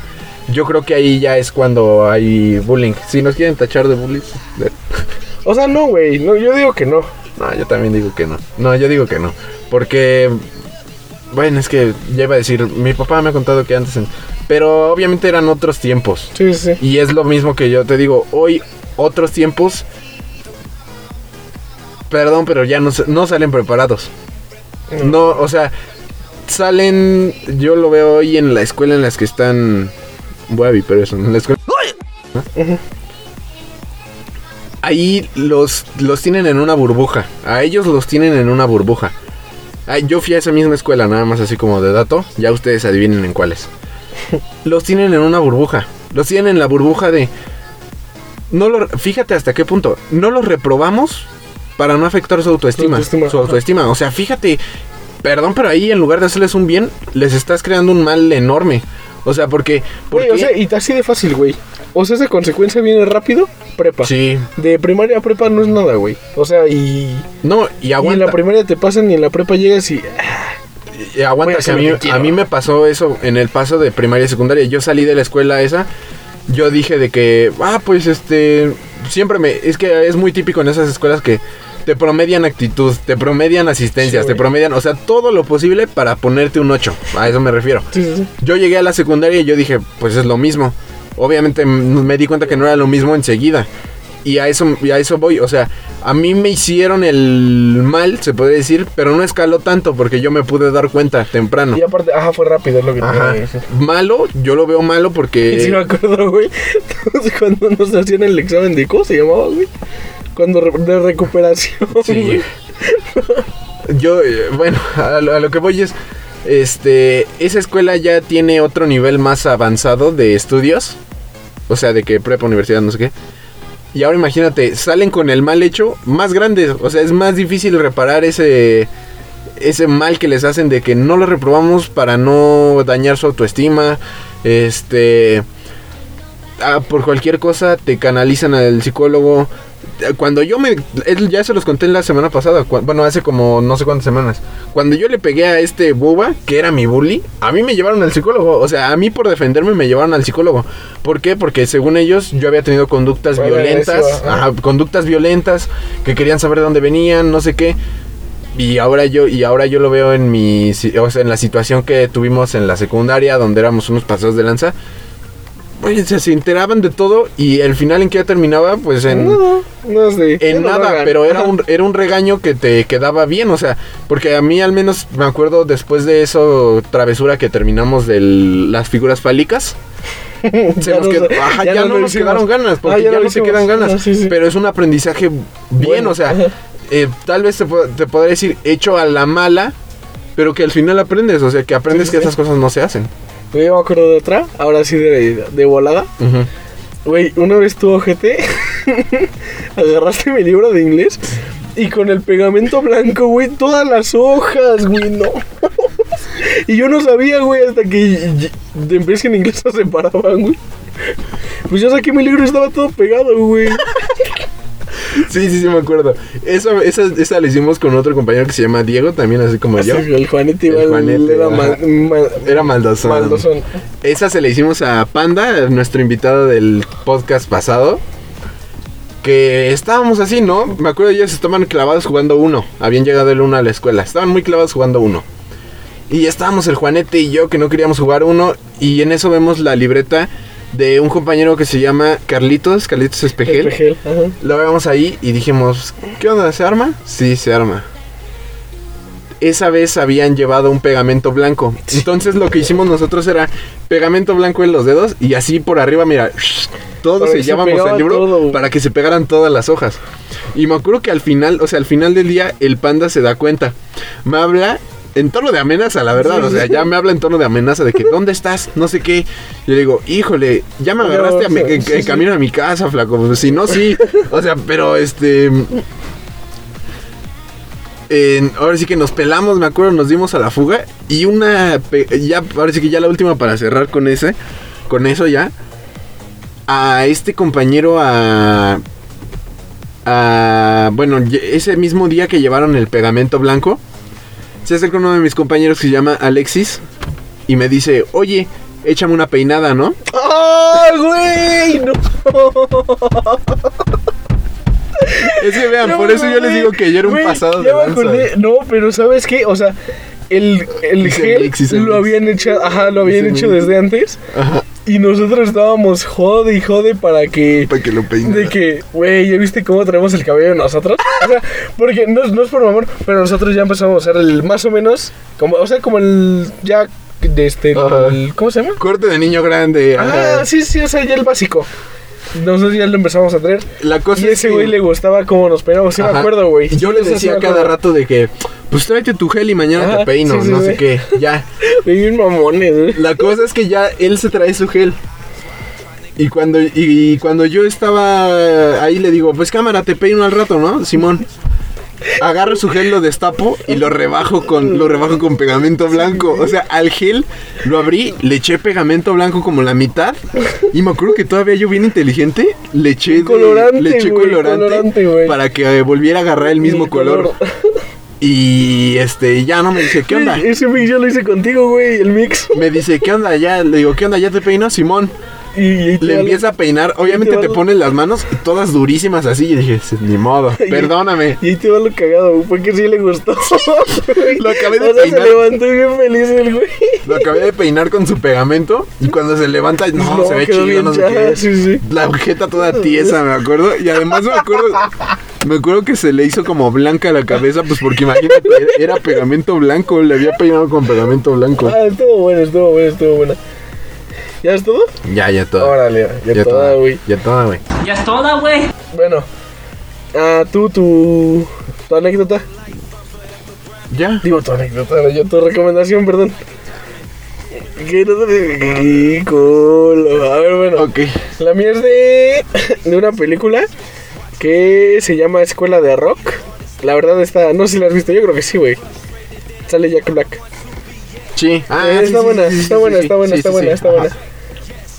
Yo creo que ahí ya es cuando hay bullying. Si nos quieren tachar de de- O sea, no, güey. No, yo digo que no. No, yo también digo que no. No, yo digo que no. Porque, bueno, es que ya iba a decir, mi papá me ha contado que antes, en- pero obviamente eran otros tiempos. Sí, sí. Y es lo mismo que yo te digo, hoy otros tiempos, perdón, pero ya no, no salen preparados. No, o sea, salen, yo lo veo hoy en la escuela en las que están, voy a pero eso, en la escuela. Ahí los, los tienen en una burbuja. A ellos los tienen en una burbuja. Ay, yo fui a esa misma escuela, nada más así como de dato. Ya ustedes adivinen en cuáles. Los tienen en una burbuja. Los tienen en la burbuja de... No lo, fíjate hasta qué punto. No los reprobamos para no afectar su autoestima. Su autoestima, Su ajá. autoestima. O sea, fíjate. Perdón, pero ahí en lugar de hacerles un bien, les estás creando un mal enorme. O sea, porque o sea, y así de fácil, güey. O sea, esa consecuencia viene rápido, prepa. sí. De primaria a prepa no es nada, güey. O sea, y, No, y y en aguanta. la primaria te pasan y en la prepa llegas y... Y aguanta a que a mí, que quiero. a mí me pasó eso en el paso de primaria y secundaria. Yo salí de la escuela esa. Yo dije de que, ah, pues este, siempre me, es que es muy típico en esas escuelas que te promedian actitud, te promedian asistencias, Sí, te promedian, o sea, todo lo posible para ponerte un 8. A eso me refiero. Sí, sí, sí. Yo llegué a la secundaria y yo dije, pues es lo mismo. Obviamente me di cuenta que no era lo mismo enseguida. Y a eso, y a eso voy. O sea, a mí me hicieron el mal, se puede decir, pero no escaló tanto porque yo me pude dar cuenta temprano. Y aparte, ajá, fue rápido, es lo que Ajá. Malo, yo lo veo malo porque... Y sí me acuerdo, güey, cuando nos hacían el examen de ¿cómo se llamaba, güey? Cuando de recuperación. Sí. Yo, eh, bueno, a lo, a lo que voy es, este, esa escuela ya tiene otro nivel más avanzado de estudios, o sea, de que prepa, universidad, no sé qué. Y ahora imagínate, salen con el mal hecho más grande, o sea, es más difícil reparar ese ese mal que les hacen de que no lo reprobamos para no dañar su autoestima, este ah, por cualquier cosa te canalizan al psicólogo. Cuando yo me. él- Ya se los conté la semana pasada. Bueno, hace como no sé cuántas semanas. Cuando yo le pegué a este boba, que era mi bully, a mí me llevaron al psicólogo. O sea, a mí por defenderme me llevaron al psicólogo. ¿Por qué? Porque según ellos yo había tenido conductas violentas. ajá. Conductas violentas. Que querían saber de dónde venían, no sé qué. Y ahora yo, y ahora yo lo veo en mi, o sea, en la situación que tuvimos en la secundaria, donde éramos unos pasados de lanza. Oye, se, se enteraban de todo y el final en que ya terminaba, pues en, No, no sé. en nada, pero era un, era un regaño que te quedaba bien, o sea, porque a mí al menos me acuerdo después de eso, travesura que terminamos de las figuras fálicas. Se Ya nos no quedó- ajá, ya ya, no nos quedaron ganas, porque Ah, ya ya, no hicimos. quedan ganas. Ah, sí, sí. Pero es un aprendizaje bien, Bueno, o sea, eh, tal vez te, te podría decir hecho a la mala, pero que al final aprendes, o sea, que aprendes Sí, que esas cosas no se hacen. Güey, Yo me acuerdo de otra, ahora sí de, de volada. Güey, una vez tú, ojete, agarraste mi libro de inglés y con el pegamento blanco, güey, todas las hojas, güey, no. y yo no sabía, güey, hasta que de empecé en inglés se separaban, güey. Pues yo saqué mi libro y estaba todo pegado, güey. Sí, sí, sí, me acuerdo. Esa, esa, esa la hicimos con otro compañero que se llama Diego, también así como yo. El Juanete El iba Juanete, era mal- mal- Era maldosón. maldosón. Esa se la hicimos a Panda, nuestro invitado del podcast pasado. Que estábamos así, ¿no? Me acuerdo ellos estaban clavados jugando uno. Habían llegado el uno a la escuela. Estaban muy clavados jugando uno. Y estábamos el Juanete y yo que no queríamos jugar uno. Y en eso vemos la libreta de un compañero que se llama Carlitos, Carlitos Espejel. Espejel, ajá. Lo vemos ahí y dijimos, ¿qué onda? ¿Se arma? Sí, se arma. Esa vez habían llevado un pegamento blanco. Entonces lo que hicimos nosotros era pegamento blanco en los dedos y así por arriba, mira, todos sellábamos el libro todo. para que se pegaran todas las hojas. Y me acuerdo que al final, o sea, al final del día, el panda se da cuenta. Me habla en tono de amenaza, la verdad. Sí, O sea, sí. ya me habla en tono de amenaza de que, ¿dónde estás? No sé qué. Yo le digo, híjole, ya me No, agarraste a mi- sí, en- camino a mi casa, flaco. Pues, Si no, sí. O sea, pero este. en- ahora sí que nos pelamos, me acuerdo, nos dimos a la fuga. Y una. Ya, ahora sí que ya la última para cerrar con ese. Con eso ya. A este compañero a. a bueno, ese mismo día que llevaron el pegamento blanco. Se acerca uno de mis compañeros que se llama Alexis. Y me dice, oye, échame una peinada, ¿no? ¡Ah, güey! ¡No! Es que vean, No, por eso yo les digo que yo era un güey, pasado ya de me acordé. No, pero ¿sabes qué? O sea, el, el gel lo habían hecho, ajá, lo habían hecho desde antes. Ajá, Y nosotros estábamos jode y jode para que. para que lo peine. De que, güey, ¿ya viste cómo traemos el cabello nosotros? O sea, porque no, no es por amor, pero nosotros ya empezamos a usar el más o menos, como, o sea, como el ya de este, el- ¿cómo se llama? Corte de niño grande. Ah, ajá. sí, sí, o sea, ya el básico. Nosotros ya lo empezamos a traer. La cosa Y es ese que- güey le gustaba cómo nos peinamos, sí me acuerdo, güey. Yo le decía sí cada rato de que, pues tráete tu gel y mañana Ajá, te peino, sí, no sé qué. Ya. Bien mamones, güey. La cosa es que ya él se trae su gel. Y cuando, y, y cuando yo estaba ahí le digo, pues cámara, te peino al rato, ¿no? Simón. Agarro su gel, lo destapo y lo rebajo con lo rebajo con pegamento blanco. O sea, al gel lo abrí, le eché pegamento blanco como la mitad. Y me acuerdo que todavía yo bien inteligente le eché, de- Colorante, le eché colorante, para que eh, volviera a agarrar el mismo El color. Y este, ya no me dice, ¿qué onda? Ese mix yo lo hice contigo, güey, el mix. Me dice, ¿qué onda? Ya, le digo, ¿qué onda? ¿Ya te peinó? Simón. Y, y te Le empieza a peinar, obviamente te te las manos todas durísimas así. Y dije, ni modo, perdóname. Y ahí te va lo cagado, güey, porque sí le gustó. Lo acabé de o sea, peinar. se levantó bien feliz el güey. Lo acabé de peinar con su pegamento. Y cuando se levanta, no, se ve chido, bien no sé chafa, qué. sí, sí. La jeta toda tiesa, me acuerdo. Y además me acuerdo, me acuerdo que se le hizo como blanca la cabeza, pues porque imagínate, era pegamento blanco. Le había peinado con pegamento blanco. Ah, estuvo bueno, estuvo bueno, estuvo buena. ¿Ya es todo? Ya, ya todo. Órale, ya, toda, güey. Ya toda, güey. Ya es toda, güey. Bueno, ah, tú, tu, tu anécdota. Ya. Digo tu anécdota, yo tu recomendación, perdón. Que no te... Qué culo. A ver, bueno. Ok. La mía es de, de una película que se llama Escuela de Rock. La verdad está, no sé si la has visto, yo creo que sí, güey. Sale Jack Black. Sí. Ah, Eh, sí, está sí, buena, sí, sí, está sí, buena, sí. está buena, Sí, está buena, sí. está Ajá. buena.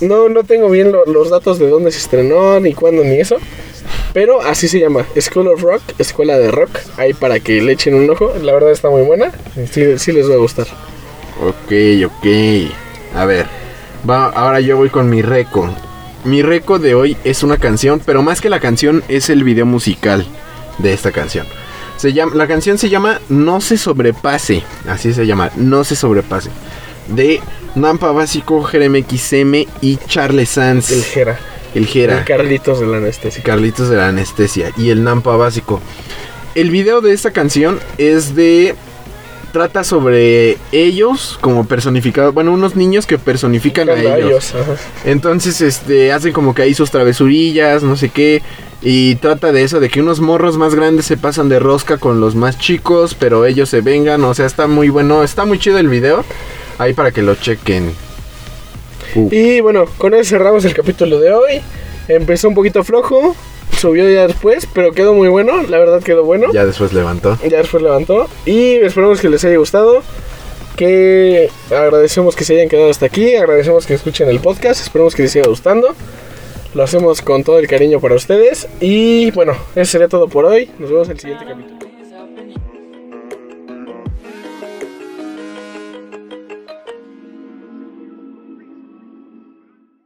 No, no tengo bien lo- los datos de dónde se estrenó, ni cuándo, ni eso. Pero así se llama, School of Rock, Escuela de Rock. Ahí para que le echen un ojo. La verdad está muy buena. Sí, sí les va a gustar. Ok, ok. A ver. Va, ahora yo voy con mi reco. Mi reco de hoy es una canción, pero más que la canción es el video musical de esta canción. Se llama, la canción se llama No se sobrepase. Así se llama, No se sobrepase. De Nampa Básico, Jeremy XM y Charles Sanz. El Jera. El Jera. El Carlitos de la anestesia. Carlitos de la anestesia y el Nampa básico. El video de esta canción es de. Trata sobre ellos como personificados. Bueno, unos niños que personifican a ellos. ajá. Entonces, este, hacen como que ahí sus travesurillas, no sé qué. Y trata de eso, de que unos morros más grandes se pasan de rosca con los más chicos, pero ellos se vengan. O sea, está muy bueno, está muy chido el video. Ahí para que lo chequen. Uh, Y bueno, con eso cerramos el capítulo de hoy. Empezó un poquito flojo, subió ya después, pero quedó muy bueno. La verdad quedó bueno. ya después levantó. Ya después levantó. Y esperamos que les haya gustado. Que agradecemos que se hayan quedado hasta aquí. Agradecemos que escuchen el podcast. Esperemos que les siga gustando. Lo hacemos con todo el cariño para ustedes. Y bueno, eso sería todo por hoy. Nos vemos en el siguiente capítulo.